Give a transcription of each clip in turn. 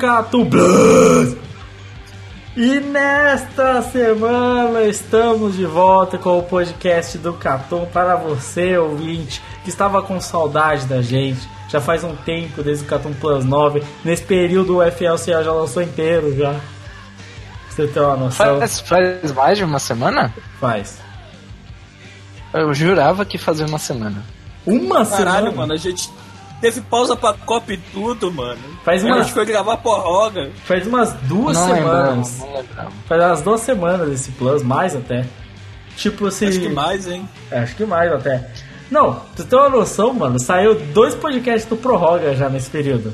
Catu Blues! E nesta semana estamos de volta com o podcast do Catum para você, ouvinte, que estava com saudade da gente. Já faz um tempo desde o Catum Plus 9. Nesse período o FLCA já lançou inteiro já. Você tem uma noção? Faz, faz mais de uma semana? Faz. Eu jurava que fazia uma semana. Uma Caralho, semana? mano, a gente teve pausa pra Copa e tudo, mano. Faz a uma- gente foi gravar porroga. Faz umas duas não semanas. lembrava, não. Faz umas duas semanas esse Plus, mais até. Tipo assim. Acho que mais, hein? É, Acho que mais até. Não, tu tem uma noção, mano. Saiu dois podcasts do Prorroga já nesse período.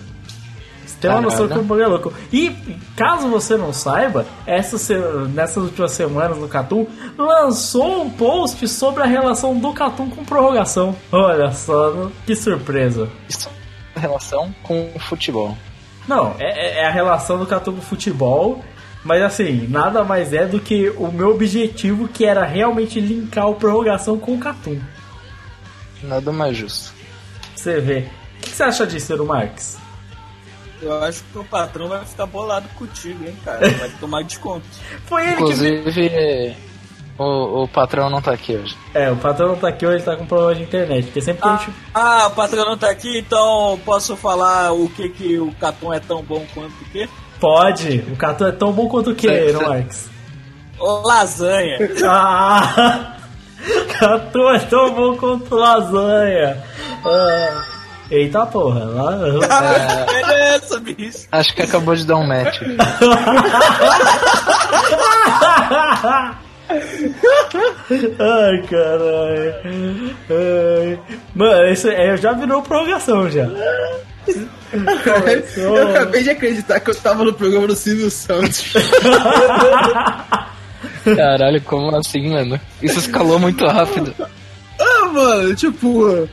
Tem uma noção que o bagulho é louco. E caso você não saiba, essa se- nessas últimas semanas no Catum lançou um post sobre a relação do Catum com prorrogação. Olha só, que surpresa. Isso é relação com o futebol. Não, é, é a relação do Catum com o futebol. Mas assim, nada mais é do que o meu objetivo que era realmente linkar o prorrogação com o Catum. Nada mais justo. Você ver. O que você acha disso, Marques? Eu acho que o patrão vai ficar bolado contigo, hein, cara. Vai tomar desconto. Foi ele que. Inclusive, o, o patrão não tá aqui hoje. É, o patrão não tá aqui hoje, tá com problema de internet. Porque sempre que a gente. Ah, o patrão não tá aqui, então posso falar o que que o Catum é tão bom quanto o quê? Pode! O Catum é tão bom quanto o que, Marques? Ô, lasanha. Ah! Catum é tão bom quanto lasanha! Ah. Eita porra! Lá... Beleza, bicho. Acho que acabou de dar um match. Ai, caralho. Ai. Mano, isso é, já virou prorrogação já. Eu acabei de acreditar que eu tava no programa do Silvio Santos. Caralho, como assim, mano? Isso escalou muito rápido. ah, mano, tipo.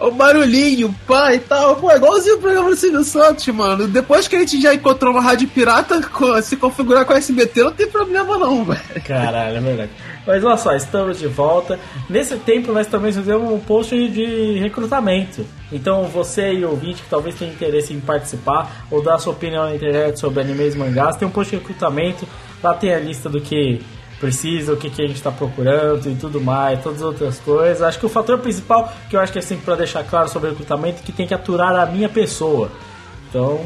O barulhinho, pá e tal. Pô, é igualzinho o programa do Silvio Santos, mano. Depois que a gente já encontrou uma rádio pirata, se configurar com a SBT, não tem problema não, velho. Caralho, é verdade. Mas olha só, estamos de volta. Nesse tempo nós também fizemos um post de recrutamento. Então você e ouvinte que talvez tenha interesse em participar ou dar sua opinião na internet sobre animes e mangás, tem um post de recrutamento. Lá tem a lista do que precisa, o que, que a gente está procurando e tudo mais, todas as outras coisas. Acho que o fator principal que eu acho que é sempre para deixar claro sobre recrutamento é que tem que aturar a minha pessoa. Então,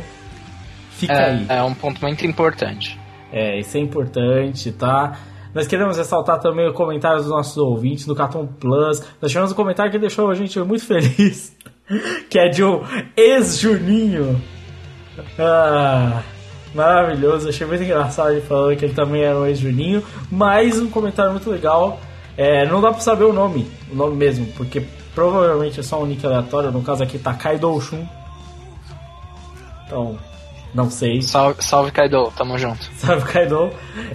fica aí. É, é um ponto muito importante. É, isso é importante, tá? Nós queremos ressaltar também o comentário dos nossos ouvintes no Cartoon Plus. Nós tivemos um comentário que deixou a gente muito feliz, que é de um ex-Juninho. Ah, maravilhoso, achei muito engraçado ele falando que ele também era um ex-Juninho. Mas um comentário muito legal. É, não dá pra saber o nome, o nome mesmo, porque provavelmente é só um nick aleatório. No caso aqui tá Kaido Shun. Então, não sei. Salve, salve Kaido, tamo junto. o Kaido.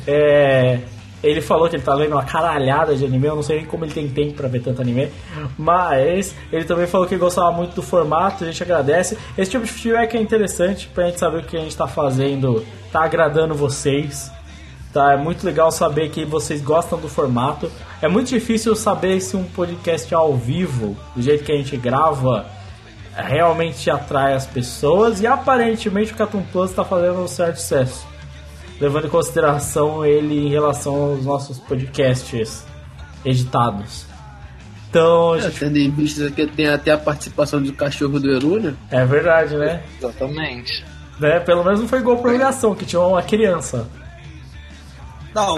É, ele falou que ele tá lendo uma caralhada de anime, eu não sei nem como ele tem tempo pra ver tanto anime, mas ele também falou que gostava muito do formato, a gente agradece. Esse tipo de feedback é interessante pra gente saber o que a gente tá fazendo, tá agradando vocês. Tá, é muito legal saber que vocês gostam do formato. É muito difícil saber se um podcast ao vivo, do jeito que a gente grava, realmente atrai as pessoas e aparentemente o Catum Plus está fazendo um certo sucesso, levando em consideração ele em relação aos nossos podcasts editados. Então, a É, gente... tendo em vista que tem até a participação do cachorro do Eru, né? é verdade, né? Exatamente. né? Pelo menos não foi igual prorrogação, que tinha uma criança. Não,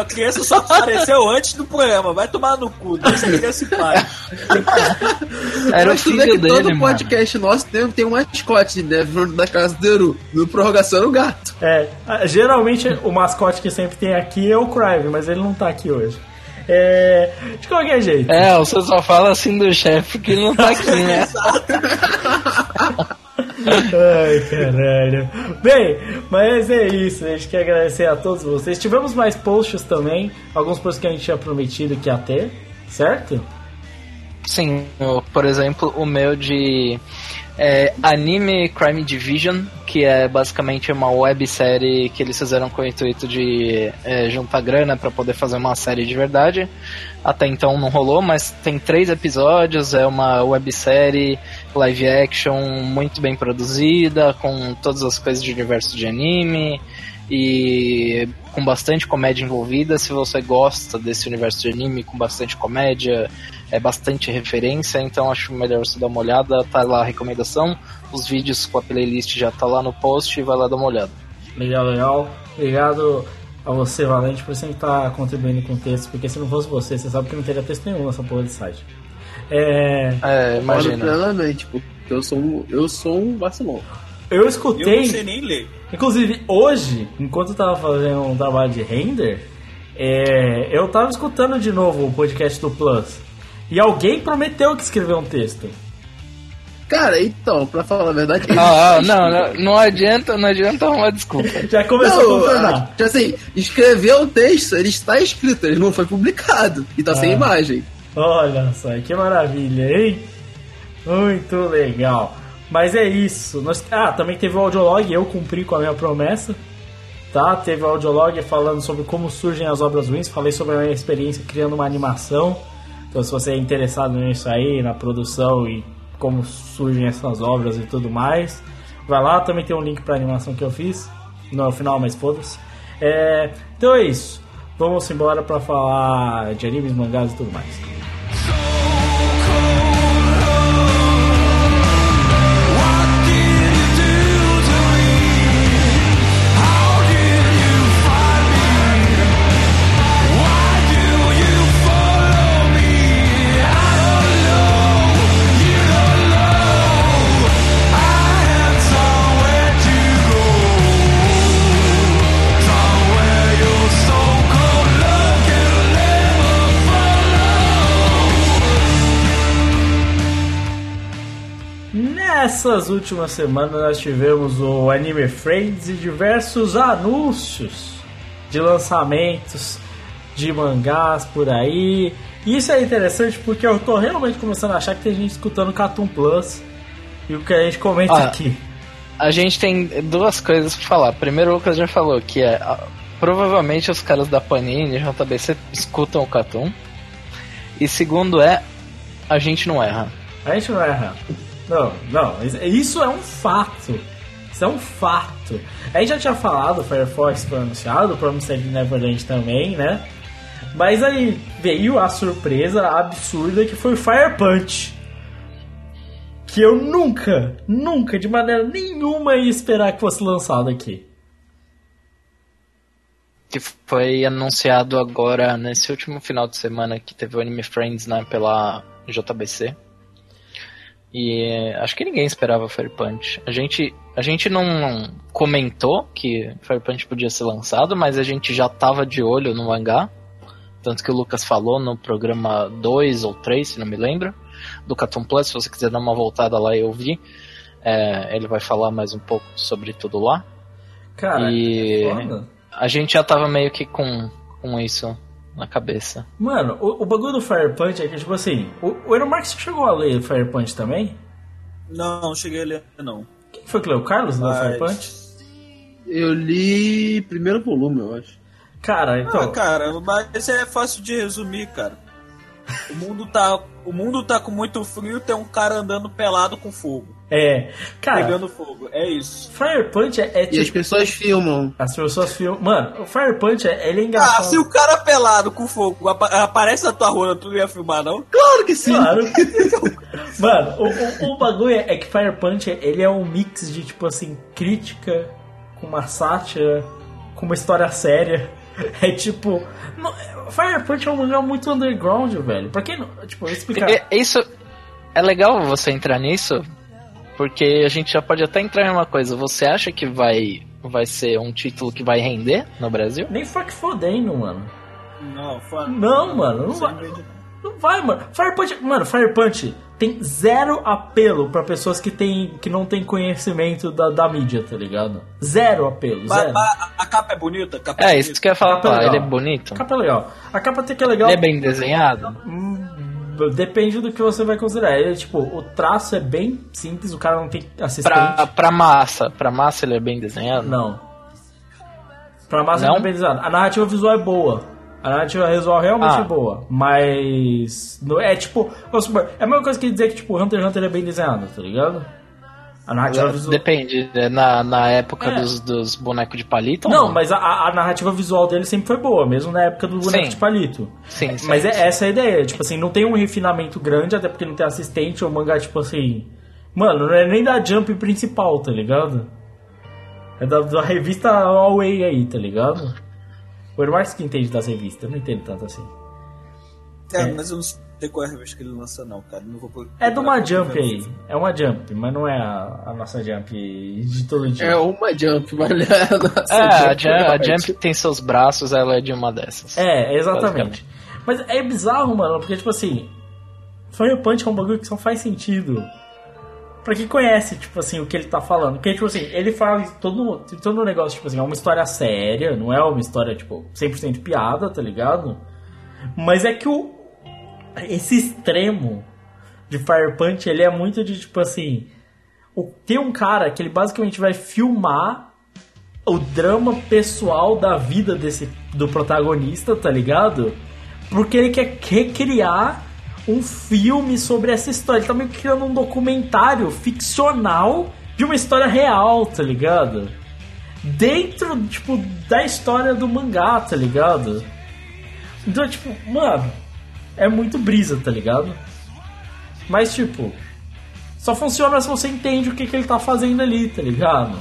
a criança só apareceu antes do programa. Vai tomar no cu, deixa a criança em paz. Era o Mas vê filho que todo dele, mano. podcast nosso tem, tem um mascote, né? Da casa do Eru. No prorrogação era o gato. É, geralmente o mascote que sempre tem aqui é o Crive, mas ele não tá aqui hoje. É, de qualquer jeito. É, você só fala assim do chefe porque ele não tá aqui, né? Ai, caralho. Bem, mas é isso. A gente quer agradecer a todos vocês. Tivemos mais posts também. Alguns posts que a gente tinha prometido que ia ter, certo? Sim, por exemplo, o meu de é, Anime Crime Division, que é basicamente uma websérie que eles fizeram com o intuito de é, juntar grana para poder fazer uma série de verdade. Até então não rolou, mas tem três episódios, é uma websérie live action muito bem produzida, com todas as coisas de universo de anime e com bastante comédia envolvida. Se você gosta desse universo de anime com bastante comédia, é bastante referência, então acho melhor você dar uma olhada. Tá lá a recomendação, os vídeos com a playlist já tá lá no post, vai lá dar uma olhada. Legal, legal. Obrigado a você, Valente, por sempre estar contribuindo com o texto, porque se não fosse você, você sabe que não teria texto nenhum nessa porra de site. É, É, imagina. plenamente, porque eu sou um, eu sou um vacilão. eu Eu não escutei, sei nem ler. inclusive hoje, enquanto eu tava fazendo um trabalho de render, é, eu tava escutando de novo o podcast do Plus. E alguém prometeu que escreveu um texto. Cara, então, pra falar a verdade. Ah, ah, não, não, não adianta, não adianta uma desculpa. Já começou a Não, confirmar. ah, tipo assim, escreveu o texto, ele está escrito, ele não foi publicado. E tá sem Ah. imagem. Olha só, que maravilha, hein? Muito legal. Mas é isso. Nós... Ah, também teve o audiolog, eu cumpri com a minha promessa. Tá? Teve o audiolog falando sobre como surgem as obras ruins. Falei sobre a minha experiência criando uma animação. Então, se você é interessado nisso aí, na produção e como surgem essas obras e tudo mais, vai lá. Também tem um link pra animação que eu fiz. No final, mas foda-se. É... Então é isso. Vamos embora pra falar de animes, mangás e tudo mais. Nessas últimas semanas nós tivemos o Anime Friends e diversos anúncios de lançamentos de mangás por aí. E isso é interessante porque eu tô realmente começando a achar que tem gente escutando Cartoon Plus e o que a gente comenta Ah. aqui. A gente tem duas coisas pra falar. Primeiro, o Lucas já falou que é. Provavelmente os caras da Panini e JBC escutam o Catum. E segundo é. A gente não erra. A gente não erra. Não, não, isso- isso é um fato. Isso é um fato. A gente já tinha falado, o Firefox foi anunciado, o Promised Neverland também, né? Mas aí veio a surpresa absurda que foi o Fire Punch. Que eu nunca, nunca, de maneira nenhuma ia esperar que fosse lançado aqui. Que foi anunciado agora nesse último final de semana que teve o Anime Friends né, pela JBC. E eh, acho que ninguém esperava Fire Punch. A gente, a gente não comentou que Fire Punch podia ser lançado, mas a gente já tava de olho no mangá. Tanto que o Lucas falou no programa 2 ou 3, se não me lembro, do Cartoon Plus. Se você quiser dar uma voltada lá e ouvir, eh, ele vai falar mais um pouco sobre tudo lá. Cara, E- é. A gente já tava meio que com, com isso na cabeça. Mano, o, o bagulho do Fire Punch é que, tipo assim, o, o Aeromarx chegou a ler Fire Punch também? Não, não cheguei a ler, não. Quem foi que leu? O Carlos Mas- Fire Punch? Eu li primeiro volume, eu acho. Cara, então. Ah, cara, mas é fácil de resumir, cara. O mundo tá, o mundo tá com muito frio, tem um cara andando pelado com fogo. É. Cara, pegando fogo. É isso. Fire Punch é, é E as tipo. pessoas filmam. As pessoas filmam. Mano, o Fire Punch é, ele é Ah, engraçado. se o cara pelado com fogo apa- aparece na tua rua, tu não ia filmar, não? Claro que sim. Claro. Mano, o, o- o bagulho é que Fire Punch ele é um mix de tipo assim, crítica com uma sátira, com uma história séria. É tipo. não- Fire Punch é um mangá muito underground, velho. Pra quem não. Tipo, explicar. É- Isso é legal você entrar nisso, porque a gente já pode até entrar em uma coisa. Você acha que vai vai ser um título que vai render no Brasil? Nem fuck fodendo, mano. Não, fã. Não, mano, não vai. Não vai, mano. Fire Punch, mano, Fire Punch tem zero apelo pra pessoas que, tem, que não tem conhecimento da, da mídia, tá ligado? Zero apelo, zero. a- a capa é bonita? A capa É, bonita? isso que eu ia falar. Capa é legal. ele é bonito. A capa é legal. A capa até que é legal. Ele é bem desenhado. Depende do que você vai considerar. Ele, tipo, o traço é bem simples, o cara não tem assistente. Pra, pra massa, pra massa ele é bem desenhado. Não. Pra massa Não? não é bem desenhado. A narrativa visual é boa. A narrativa visual realmente Ah. é boa. Mas. É tipo. É a mesma coisa que dizer que tipo, Hunter x Hunter é bem desenhado, tá ligado? A narrativa visual. Depende, é na, na época É. dos, dos bonecos de palito. Não, mas a, a narrativa visual dele sempre foi boa, mesmo na época do boneco Sim. de palito. Sim, sim. Mas é essa a ideia, tipo assim, não tem um refinamento grande, até porque não tem assistente, ou mangá, tipo assim. Mano, não é nem da Jump principal, tá ligado? É da, da revista Away aí, tá ligado? O Ermarx que entende das revistas, eu não entendo tanto assim. Cara, É. mas eu qual é a revista que ele lança, não, cara. Não vou É de uma Jump aí, é uma Jump, mas não é a, a nossa Jump de todo dia. É uma jump, mas não é a nossa É, a jump, a realmente. Jump tem seus braços, ela é de uma dessas. É, exatamente. Mas é bizarro, mano, porque, tipo assim, Fire Punch é um bagulho que só faz sentido. Pra quem conhece, tipo assim, o que ele tá falando. Porque, tipo assim, ele faz todo, todo um negócio, tipo assim, é uma história séria, não é uma história, tipo, 100% piada, tá ligado? Mas é que o. Esse extremo de Fire Punch, ele é muito de, tipo assim. O, tem um cara que ele basicamente vai filmar o drama pessoal da vida desse do protagonista, tá ligado? Porque ele quer recriar um filme sobre essa história. Ele tá meio que criando um documentário ficcional de uma história real, tá ligado? Dentro, tipo, da história do mangá, tá ligado? Então, tipo, mano, é muito brisa, tá ligado? Mas, tipo, só funciona se você entende o que, que ele tá fazendo ali, tá ligado?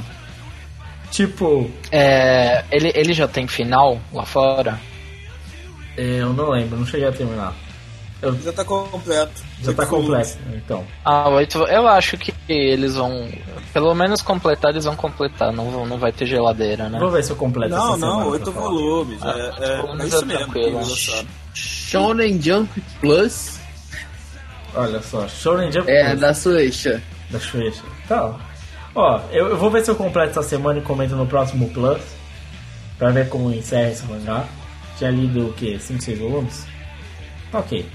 Tipo, É, ele, ele já tem final lá fora? é, eu não lembro, não cheguei a terminar. Já tá completo. Já tá completo, então. Ah, oito. Eu acho que eles vão. Pelo menos completar, eles vão completar. Não, vão- não vai ter geladeira, né? Vou ver se eu completo Não, essa não, oito volumes. Ah, é, é, é é isso mesmo tranquilo. Shonen Jump Plus Olha só, Shonen Jump é Plus, da Suecia. da Shueisha. Então, ó, eu, eu vou ver se eu completo essa semana e comento no próximo Plus. Pra ver como encerra esse mangá. Tinha lido o que? 5, 6 volumes? Ok.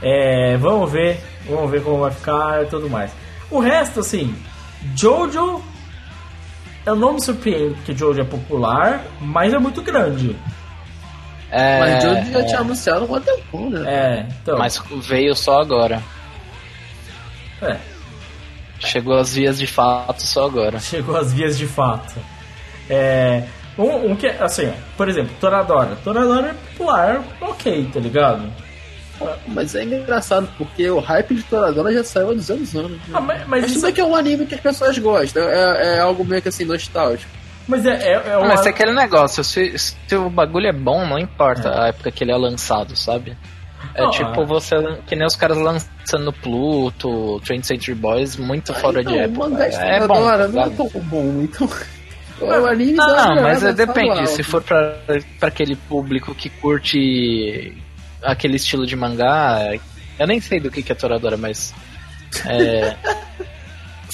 É, vamos ver, vamos ver como vai ficar e tudo mais. O resto, assim, Jojo. Eu não me surpreendo porque Jojo é popular, mas é muito grande. É, Mas Jojo já é, tinha anunciado um tempão, né? É, então. Mas veio só agora. É, Chegou às vias de fato só agora. chegou às vias de fato. É, um, um que, assim, por exemplo, Toradora. Toradora é popular, ok, tá ligado? Mas é engraçado, porque o hype de Toradora já saiu há 200 anos. né? Ah, mas, mas Mas isso bem que é um anime que as pessoas gostam. É, é algo meio que assim, nostálgico. Mas é, é, é Ah, uma- Mas tem aquele negócio, se, se o bagulho é bom, não importa a época que ele é lançado, sabe? É Não, tipo é. você, que nem os caras lançando Pluto, Trend Century Boys, muito fora de então, época. O mangá de É bom. Toradora não é tão bom, então. O anime Não, dá uma não, mas é, depende. Se for pra, pra aquele público que curte aquele estilo de mangá, eu nem sei do que, que é Toradora, mas. É,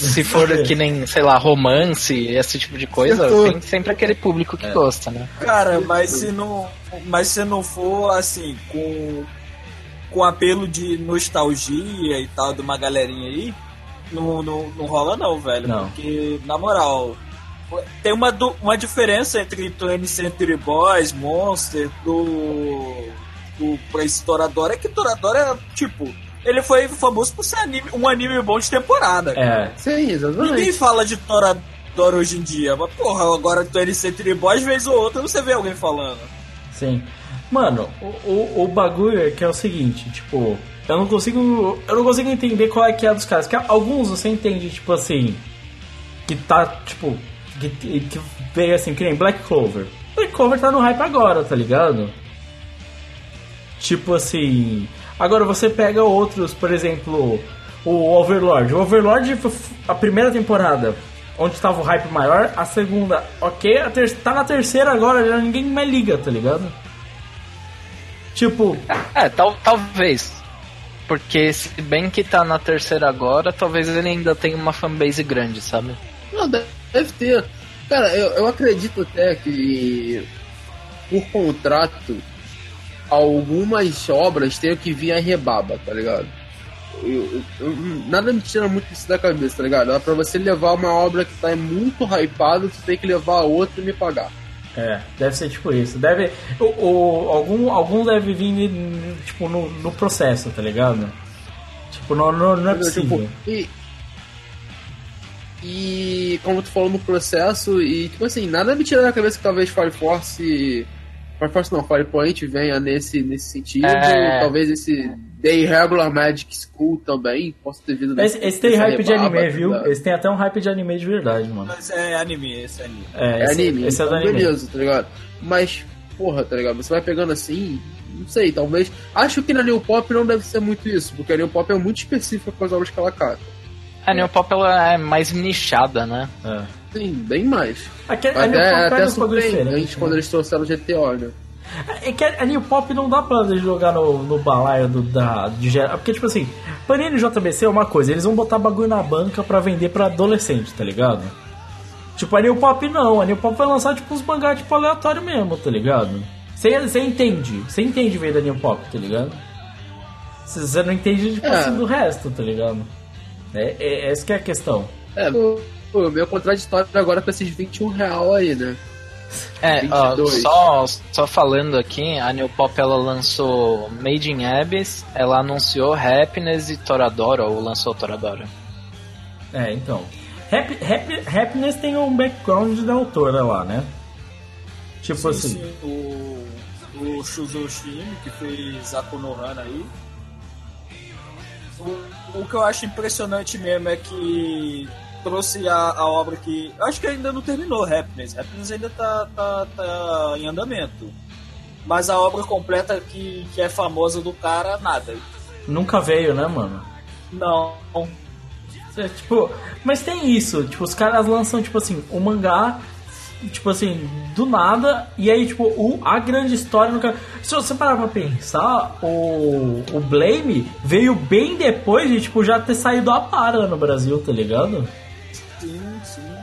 se for que nem, sei lá, romance, esse tipo de coisa, tô- tem sempre aquele público que gosta, né? Cara, mas se não, mas se não for assim com com apelo de nostalgia e tal de uma galerinha aí, não, não, não rola não, velho. Não. Porque na moral tem uma, uma diferença entre 20 Century Boys, Monster, do, do pra esse Toradora, é que Toradora é tipo ele foi famoso por ser anime, um anime bom de temporada. É. Sim, exatamente. Ninguém fala de Toradora hoje em dia, mas porra, agora tu NC Boys, vez ou outra, você vê alguém falando. Sim. Mano, o, o, o bagulho é que é o seguinte, tipo, eu não consigo. Eu não consigo entender qual é que é dos caras. Porque alguns você entende, tipo assim. Que tá, tipo. Que, que veio assim, que nem Black Clover. Black Clover tá no hype agora, tá ligado? Tipo assim. Agora você pega outros, por exemplo, o Overlord. O Overlord, a primeira temporada, onde estava o hype maior, a segunda, ok, a ter tá na terceira agora, já ninguém mais liga, tá ligado? Tipo. É, tal, talvez. Porque se bem que tá na terceira agora, talvez ele ainda tenha uma fanbase grande, sabe? Não, deve ter. Cara, eu, eu acredito até que por contrato algumas obras tenham que vir a rebaba, tá ligado? Eu, eu, nada me tira muito isso da cabeça, tá ligado? É pra você levar uma obra que tá muito hypada, tu tem que levar a outra e me pagar. É, deve ser tipo isso. Deve. O, o, algum, algum deve vir tipo, no, no processo, tá ligado? Tipo, não, não, não é tipo, possível. Tipo, e, e como tu falou no processo, e tipo assim, nada me tira da cabeça que talvez Fire Force. Fire Force não, Fire Point venha nesse, nesse sentido. É... Talvez esse The Irregular Magic School também possa ter vindo Esse, esse tem hype de anime, tá viu? Esse tem até um hype de anime de verdade, mano. Mas é anime, esse é anime. É, esse, é anime, esse é então, do anime. beleza, tá ligado? Mas, porra, tá ligado? Você vai pegando assim, não sei, talvez. Acho que na New Pop não deve ser muito isso, porque a New Pop é muito específica com as obras que ela cata. A New Pop ela é mais nichada, né? É. Sim, bem mais. Aqui, até, a New Pop até é surpreendente quando eles trouxeram o GTO, né? É que a New Pop não dá pra jogar no, no balaio do, da, de Porque, tipo assim, Panini e JBC é uma coisa, eles vão botar bagulho na banca pra vender pra adolescente, tá ligado? Tipo, a New Pop não, a New Pop vai lançar tipo uns mangá tipo aleatório mesmo, tá ligado? Você entende, você entende ver da New Pop, tá ligado? Você não entende tipo, é. assim, do resto, tá ligado? É, é, essa que é a questão. É, o meu contraditório agora com esses 21 real aí, né? É, ó, só, só falando aqui, a New Pop ela lançou Made in Abyss, ela anunciou Happiness e Toradora, ou lançou Toradora. É, então. Happy, Happy, Happiness tem um background da autora lá, né? Tipo sim, assim. Sim, o, o Shuzo Shimi, que fez Akunohana aí. O, o que eu acho impressionante mesmo é que trouxe a, a obra que. Acho que ainda não terminou Happiness. Happiness ainda tá, tá, tá em andamento. Mas a obra completa que, que é famosa do cara, nada. Nunca veio, né, mano? Não. É, tipo, mas tem isso, tipo, os caras lançam, tipo assim, o um mangá, tipo assim, do nada, e aí, tipo, o, a grande história no Se você parar pra pensar, o, o Blame veio bem depois de, tipo, já ter saído a para no Brasil, tá ligado?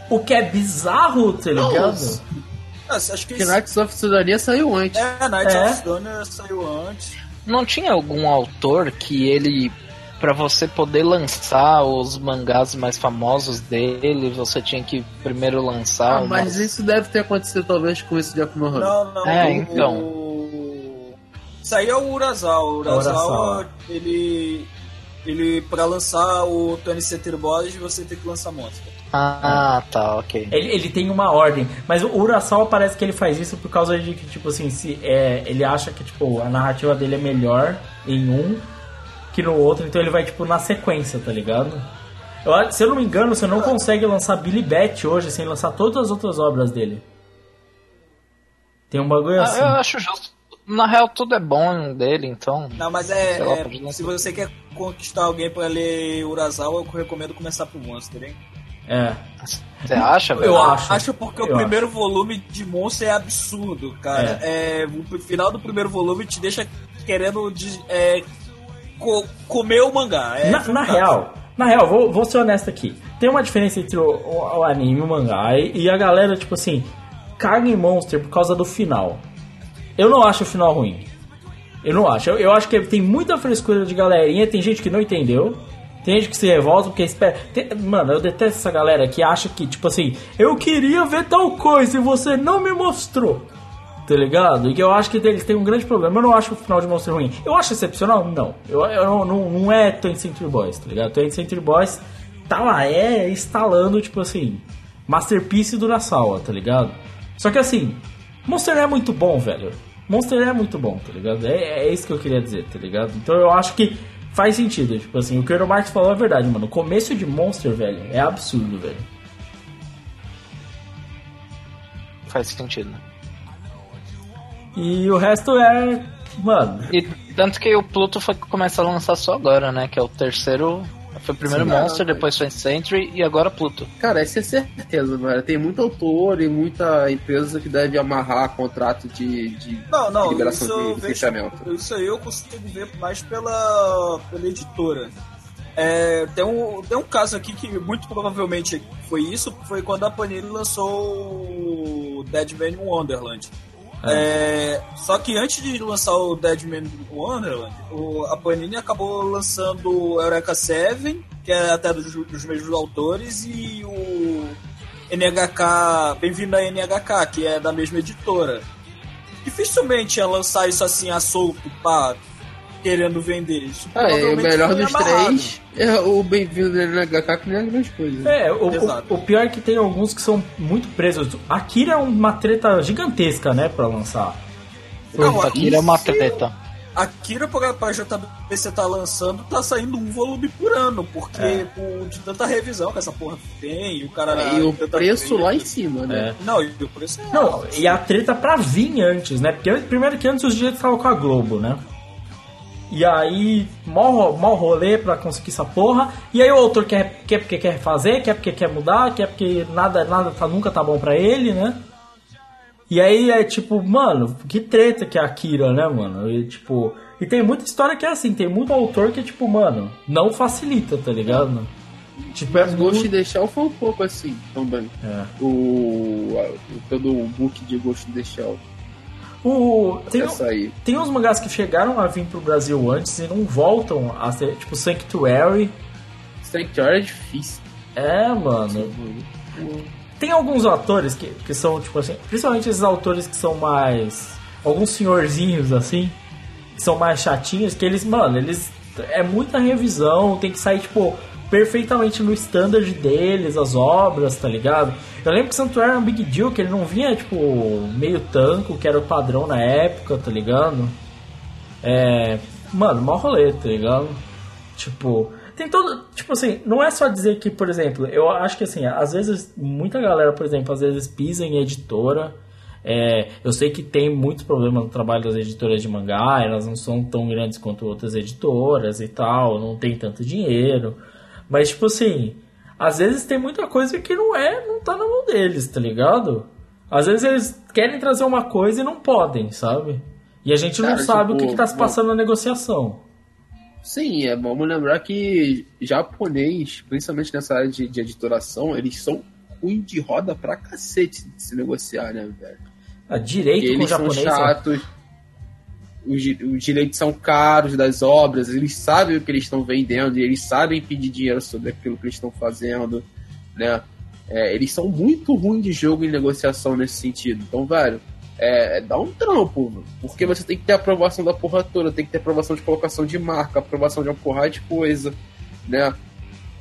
O que é bizarro, tá ligado? Nossa. acho que Porque Knights of Sidonia saiu antes. É, Knights é. of Sidonia saiu antes. Não tinha algum autor que ele para você poder lançar os mangás mais famosos dele, você tinha que primeiro lançar. Ah, uma... mas isso deve ter acontecido talvez com esse de Akuno Não, não. É, o, então. Isso aí é o Urasawa. O Urasawa, ele. Ele, pra lançar o Tony Center Boys, você tem que lançar Monster. Ah, tá, ok. Ele, ele tem uma ordem, mas o Urasawa parece que ele faz isso por causa de que, tipo assim, se, é, ele acha que tipo, a narrativa dele é melhor em um que no outro, então ele vai tipo na sequência, tá ligado? Eu, se eu não me engano, você não consegue lançar Billy Bat hoje sem lançar todas as outras obras dele. Tem um bagulho ah, assim. Eu acho justo. Na real, tudo é bom dele, então. Não, mas é. Lá, é se você quer conquistar alguém pra ler Urasawa, eu recomendo começar por Monster, hein? É. Você acha, velho? Eu acho. Acho porque eu o primeiro acho. volume de Monster é absurdo, cara. É. é. o final do primeiro volume te deixa querendo de, é, co comer o mangá. É na, na, real, na real, vou, vou ser honesto aqui. Tem uma diferença entre o, o, o anime e o mangá. E, e, a galera, tipo assim, caga em Monster por causa do final. Eu não acho o final ruim. Eu não acho. Eu, eu acho que tem muita frescura de galerinha. Tem gente que não entendeu. Tem gente que se revolta porque espera. Tem, mano, eu detesto essa galera que acha que, tipo assim, eu queria ver tal coisa e você não me mostrou. Tá ligado? E que eu acho que eles têm um grande problema. Eu não acho o final de Monster ruim. Eu acho excepcional? Não. Eu, eu não, não, não é 20 Century Boys, tá ligado? 20 Century Boys tá lá, é instalando, tipo assim, Masterpiece do Nassau, tá ligado? Só que assim, Monster é muito bom, velho. Monster é muito bom, tá ligado? É, é isso que eu queria dizer, tá ligado? Então eu acho que faz sentido. Tipo assim, o que o Marx falou é verdade, mano. O começo de Monster, velho, é absurdo, velho. Faz sentido. E o resto é. Mano. E tanto que o Pluto foi começar a lançar só agora, né? Que é o terceiro foi primeiro Sim, Monster, depois foi Century e agora Pluto. Cara, essa é certeza, velho. Tem muito autor e muita empresa que deve amarrar contrato de, de não, não, liberação de, de fechamento. Isso aí eu consigo ver mais pela, pela editora. É, tem, um, tem um caso aqui que muito provavelmente foi isso, foi quando a Panini lançou o Dead Man Wonderland. É. só que antes de lançar o Deadman Wonderland, o, a Panini acabou lançando o Eureka 7, que é até dos, dos mesmos autores, e o NHK, Bem-vindo a NHK, que é da mesma editora. Dificilmente ia lançar isso assim a solto, pá, querendo vender. Isso ah, é, o melhor dos três é o bem-vindo na HK que não é grande coisa. É, o, o, o, pior é que tem alguns que são muito presos. Akira é uma treta gigantesca, né, pra lançar. Não, Akira é uma treta. Akira pra, pra JBC tá lançando, tá saindo um volume por ano, porque é. por, de tanta revisão que essa porra tem, o cara. É, e o preço lá em cima, né? É. Não, e o preço é Não, alto. e a treta pra vir antes, né? Porque primeiro que antes os direitos estavam com a Globo, né? E aí, mal, mal rolê pra conseguir essa porra. E aí o autor quer, quer porque quer fazer, quer porque quer mudar, quer porque nada, nada tá, nunca tá bom pra ele, né? E aí é tipo, mano, que treta que é a Akira, né, mano? E tipo. E tem muita história que é assim, tem muito autor que, tipo, mano, não facilita, tá ligado? Tipo, é Ghost muito... in the Shell foi um pouco assim também. É. O, o, todo o book de Ghost in the Shell. O, tem, tem uns mangás que chegaram a vir pro Brasil antes e não voltam a ser, tipo Sanctuary. Sanctuary é difícil. É, mano. Tem alguns autores que, que são, tipo assim, principalmente esses autores que são mais. Alguns senhorzinhos assim, que são mais chatinhos, que eles, mano, eles. É muita revisão, tem que sair, tipo, perfeitamente no standard deles, as obras, tá ligado? Eu lembro que Santuário era um big deal, que ele não vinha, tipo, meio tanco, que era o padrão na época, tá ligado? É. Mano, mó rolê, tá ligado? Tipo. Tem todo. Tipo assim, não é só dizer que, por exemplo, eu acho que assim, às vezes, muita galera, por exemplo, às vezes pisa em editora. É, eu sei que tem muitos problemas no trabalho das editoras de mangá, elas não são tão grandes quanto outras editoras e tal, não tem tanto dinheiro. Mas, tipo assim, às vezes tem muita coisa que não é, não tá na mão deles, tá ligado? Às vezes eles querem trazer uma coisa e não podem, sabe? E a gente Cara, não sabe tipo, o que, que tá se passando na negociação. Sim, é, vamos lembrar que japonês, principalmente nessa área de, de editoração, eles são ruim de roda pra cacete de se negociar, né, velho? A ah, direito Porque com eles japonês. São é chatos, os, os direitos são caros das obras, eles sabem o que eles estão vendendo e eles sabem pedir dinheiro sobre aquilo que eles estão fazendo, né? É, eles são muito ruins de jogo em negociação nesse sentido. Então, velho, é, dá um trampo, porque você tem que ter aprovação da porra toda, tem que ter aprovação de colocação de marca, aprovação de uma porrada de coisa, né?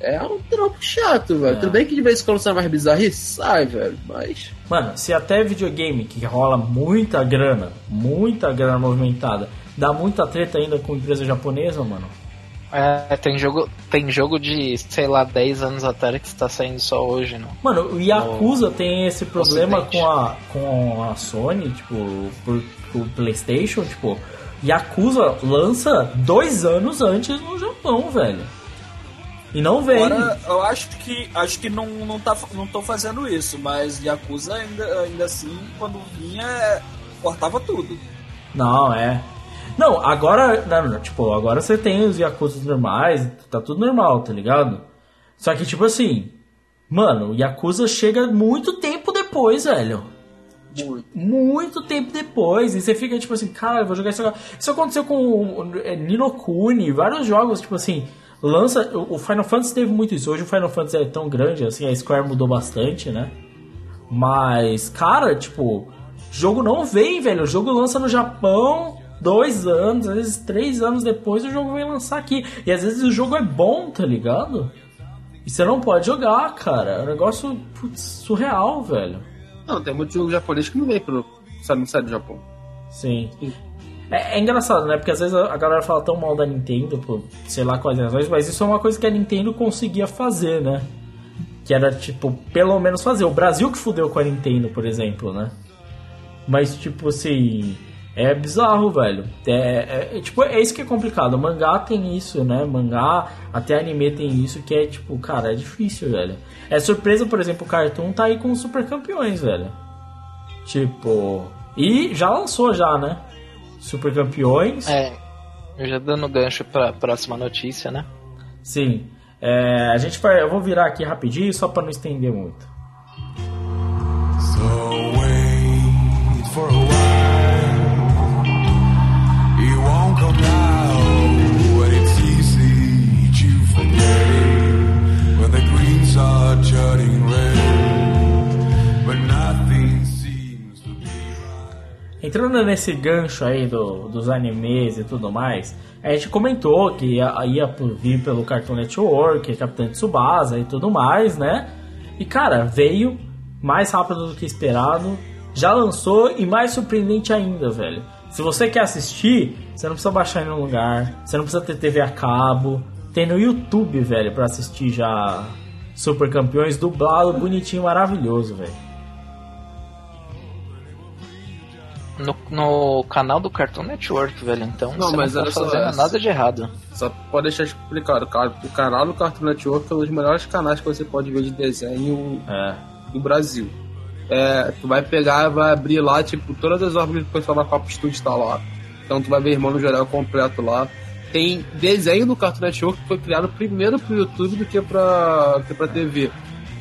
É um trampo chato, velho. É. Tudo bem que de vez em quando sai mais bizarrice, sai, velho, mas. Mano, se até videogame que rola muita grana, muita grana movimentada, dá muita treta ainda com empresa japonesa, mano. É, tem jogo, tem jogo de, sei lá, 10 anos atrás que está saindo só hoje, não? Mano, o Yakuza no... tem esse problema com a, com a Sony, tipo, por, por PlayStation, tipo, Yakuza lança dois anos antes no Japão, velho. E não vem. Agora, eu acho que acho que não, não, tá, não tô fazendo isso, mas Yakuza ainda, ainda assim, quando vinha, cortava tudo. Não, é. Não, agora, não, tipo, agora você tem os Yakuza normais, tá tudo normal, tá ligado? Só que, tipo assim, mano, o Yakuza chega muito tempo depois, velho. Muito. muito tempo depois. E você fica tipo assim, cara, eu vou jogar isso agora. Isso aconteceu com é, Nino Kuni, vários jogos, tipo assim lança. O Final Fantasy teve muito isso. Hoje o Final Fantasy é tão grande, assim, a Square mudou bastante, né? Mas, cara, tipo, jogo não vem, velho. O jogo lança no Japão dois anos, às vezes três anos depois o jogo vem lançar aqui. E às vezes o jogo é bom, tá ligado? E você não pode jogar, cara. É um negócio putz, surreal, velho. Não, tem muito jogo japonês que não vem pro. Sabe, não sai do Japão. Sim. É, é engraçado, né? Porque às vezes a galera fala tão mal da Nintendo, por sei lá quais razões, mas isso é uma coisa que a Nintendo conseguia fazer, né? Que era, tipo, pelo menos fazer. O Brasil que fudeu com a Nintendo, por exemplo, né? Mas, tipo assim. É bizarro, velho. É, é, é, tipo, é isso que é complicado. Mangá tem isso, né? Mangá, até anime tem isso, que é tipo, cara, é difícil, velho. É surpresa, por exemplo, o Cartoon tá aí com os super campeões, velho. Tipo. E já lançou já, né? Super campeões. É. Já dando gancho pra próxima notícia, né? Sim. É, a gente vai. Eu vou virar aqui rapidinho só pra não estender muito. Entrando nesse gancho aí do, dos animes e tudo mais, a gente comentou que ia, ia vir pelo Cartoon Network, Capitão Tsubasa e tudo mais, né? E cara, veio mais rápido do que esperado, já lançou e mais surpreendente ainda, velho. Se você quer assistir, você não precisa baixar em um lugar, você não precisa ter TV a cabo, tem no YouTube, velho, para assistir já Super Campeões dublado, bonitinho, maravilhoso, velho. No, no, canal do Cartoon Network, velho, então não, mas não tá fazendo só, nada de errado. Só pode deixar explicado, cara, o canal do Cartoon Network é um dos melhores canais que você pode ver de desenho é. do Brasil. É, tu vai pegar, vai abrir lá, tipo, todas as obras que o pessoal da Copa Studio está lá. Então tu vai ver Irmão no Geral completo lá tem desenho do Cartoon Network que foi criado primeiro pro YouTube do que pra, que pra TV.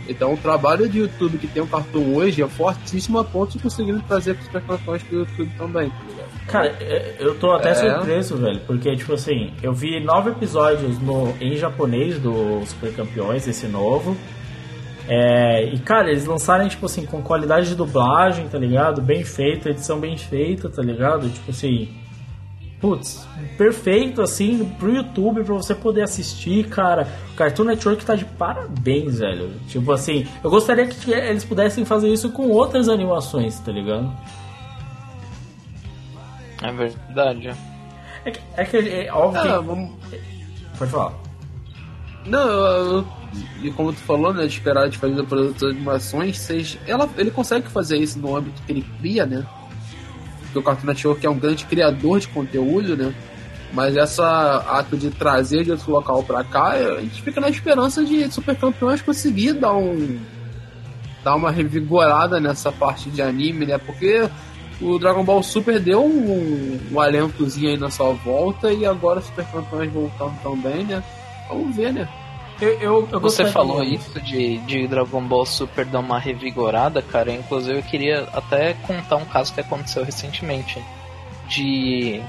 Então o trabalho de YouTube que tem o Cartoon hoje é fortíssimo a ponto de conseguir trazer os personagens pro YouTube também, tá ligado? Cara, é, eu tô até é. surpreso, velho, porque, tipo assim, eu vi nove episódios no, em japonês do Super Campeões, esse novo. É, e, cara, eles lançaram, tipo assim, com qualidade de dublagem, tá ligado? Bem feita, edição bem feita, tá ligado? Tipo assim, putz, perfeito assim pro YouTube pra você poder assistir, cara. O Cartoon Network tá de parabéns, velho. Tipo assim, eu gostaria que eles pudessem fazer isso com outras animações, tá ligado? É verdade. É que é, que, é óbvio ah, que... vamos... Pode falar. Não, eu, e como tu falou, né, de esperar de fazer produtos de animações, seja, ela, ele consegue fazer isso no âmbito que ele cria, né? Porque o Cartoon Network é um grande criador de conteúdo, né? Mas essa ato de trazer de outro local para cá, a gente fica na esperança de Super Campeões conseguir dar um dar uma revigorada nessa parte de anime, né? Porque o Dragon Ball Super deu um, um alentozinho aí na sua volta e agora Super Campeões voltando também, né? Vamos ver, né? Eu, eu, eu Você falou isso de, de Dragon Ball Super dar uma revigorada, cara. Inclusive eu queria até contar um caso que aconteceu recentemente. De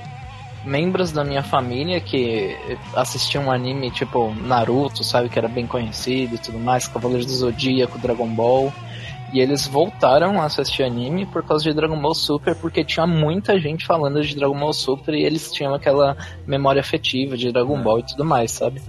membros da minha família que assistiam um anime tipo Naruto, sabe, que era bem conhecido e tudo mais, Cavaleiros do Zodíaco, Dragon Ball. E eles voltaram a assistir anime por causa de Dragon Ball Super, porque tinha muita gente falando de Dragon Ball Super e eles tinham aquela memória afetiva de Dragon é. Ball e tudo mais, sabe?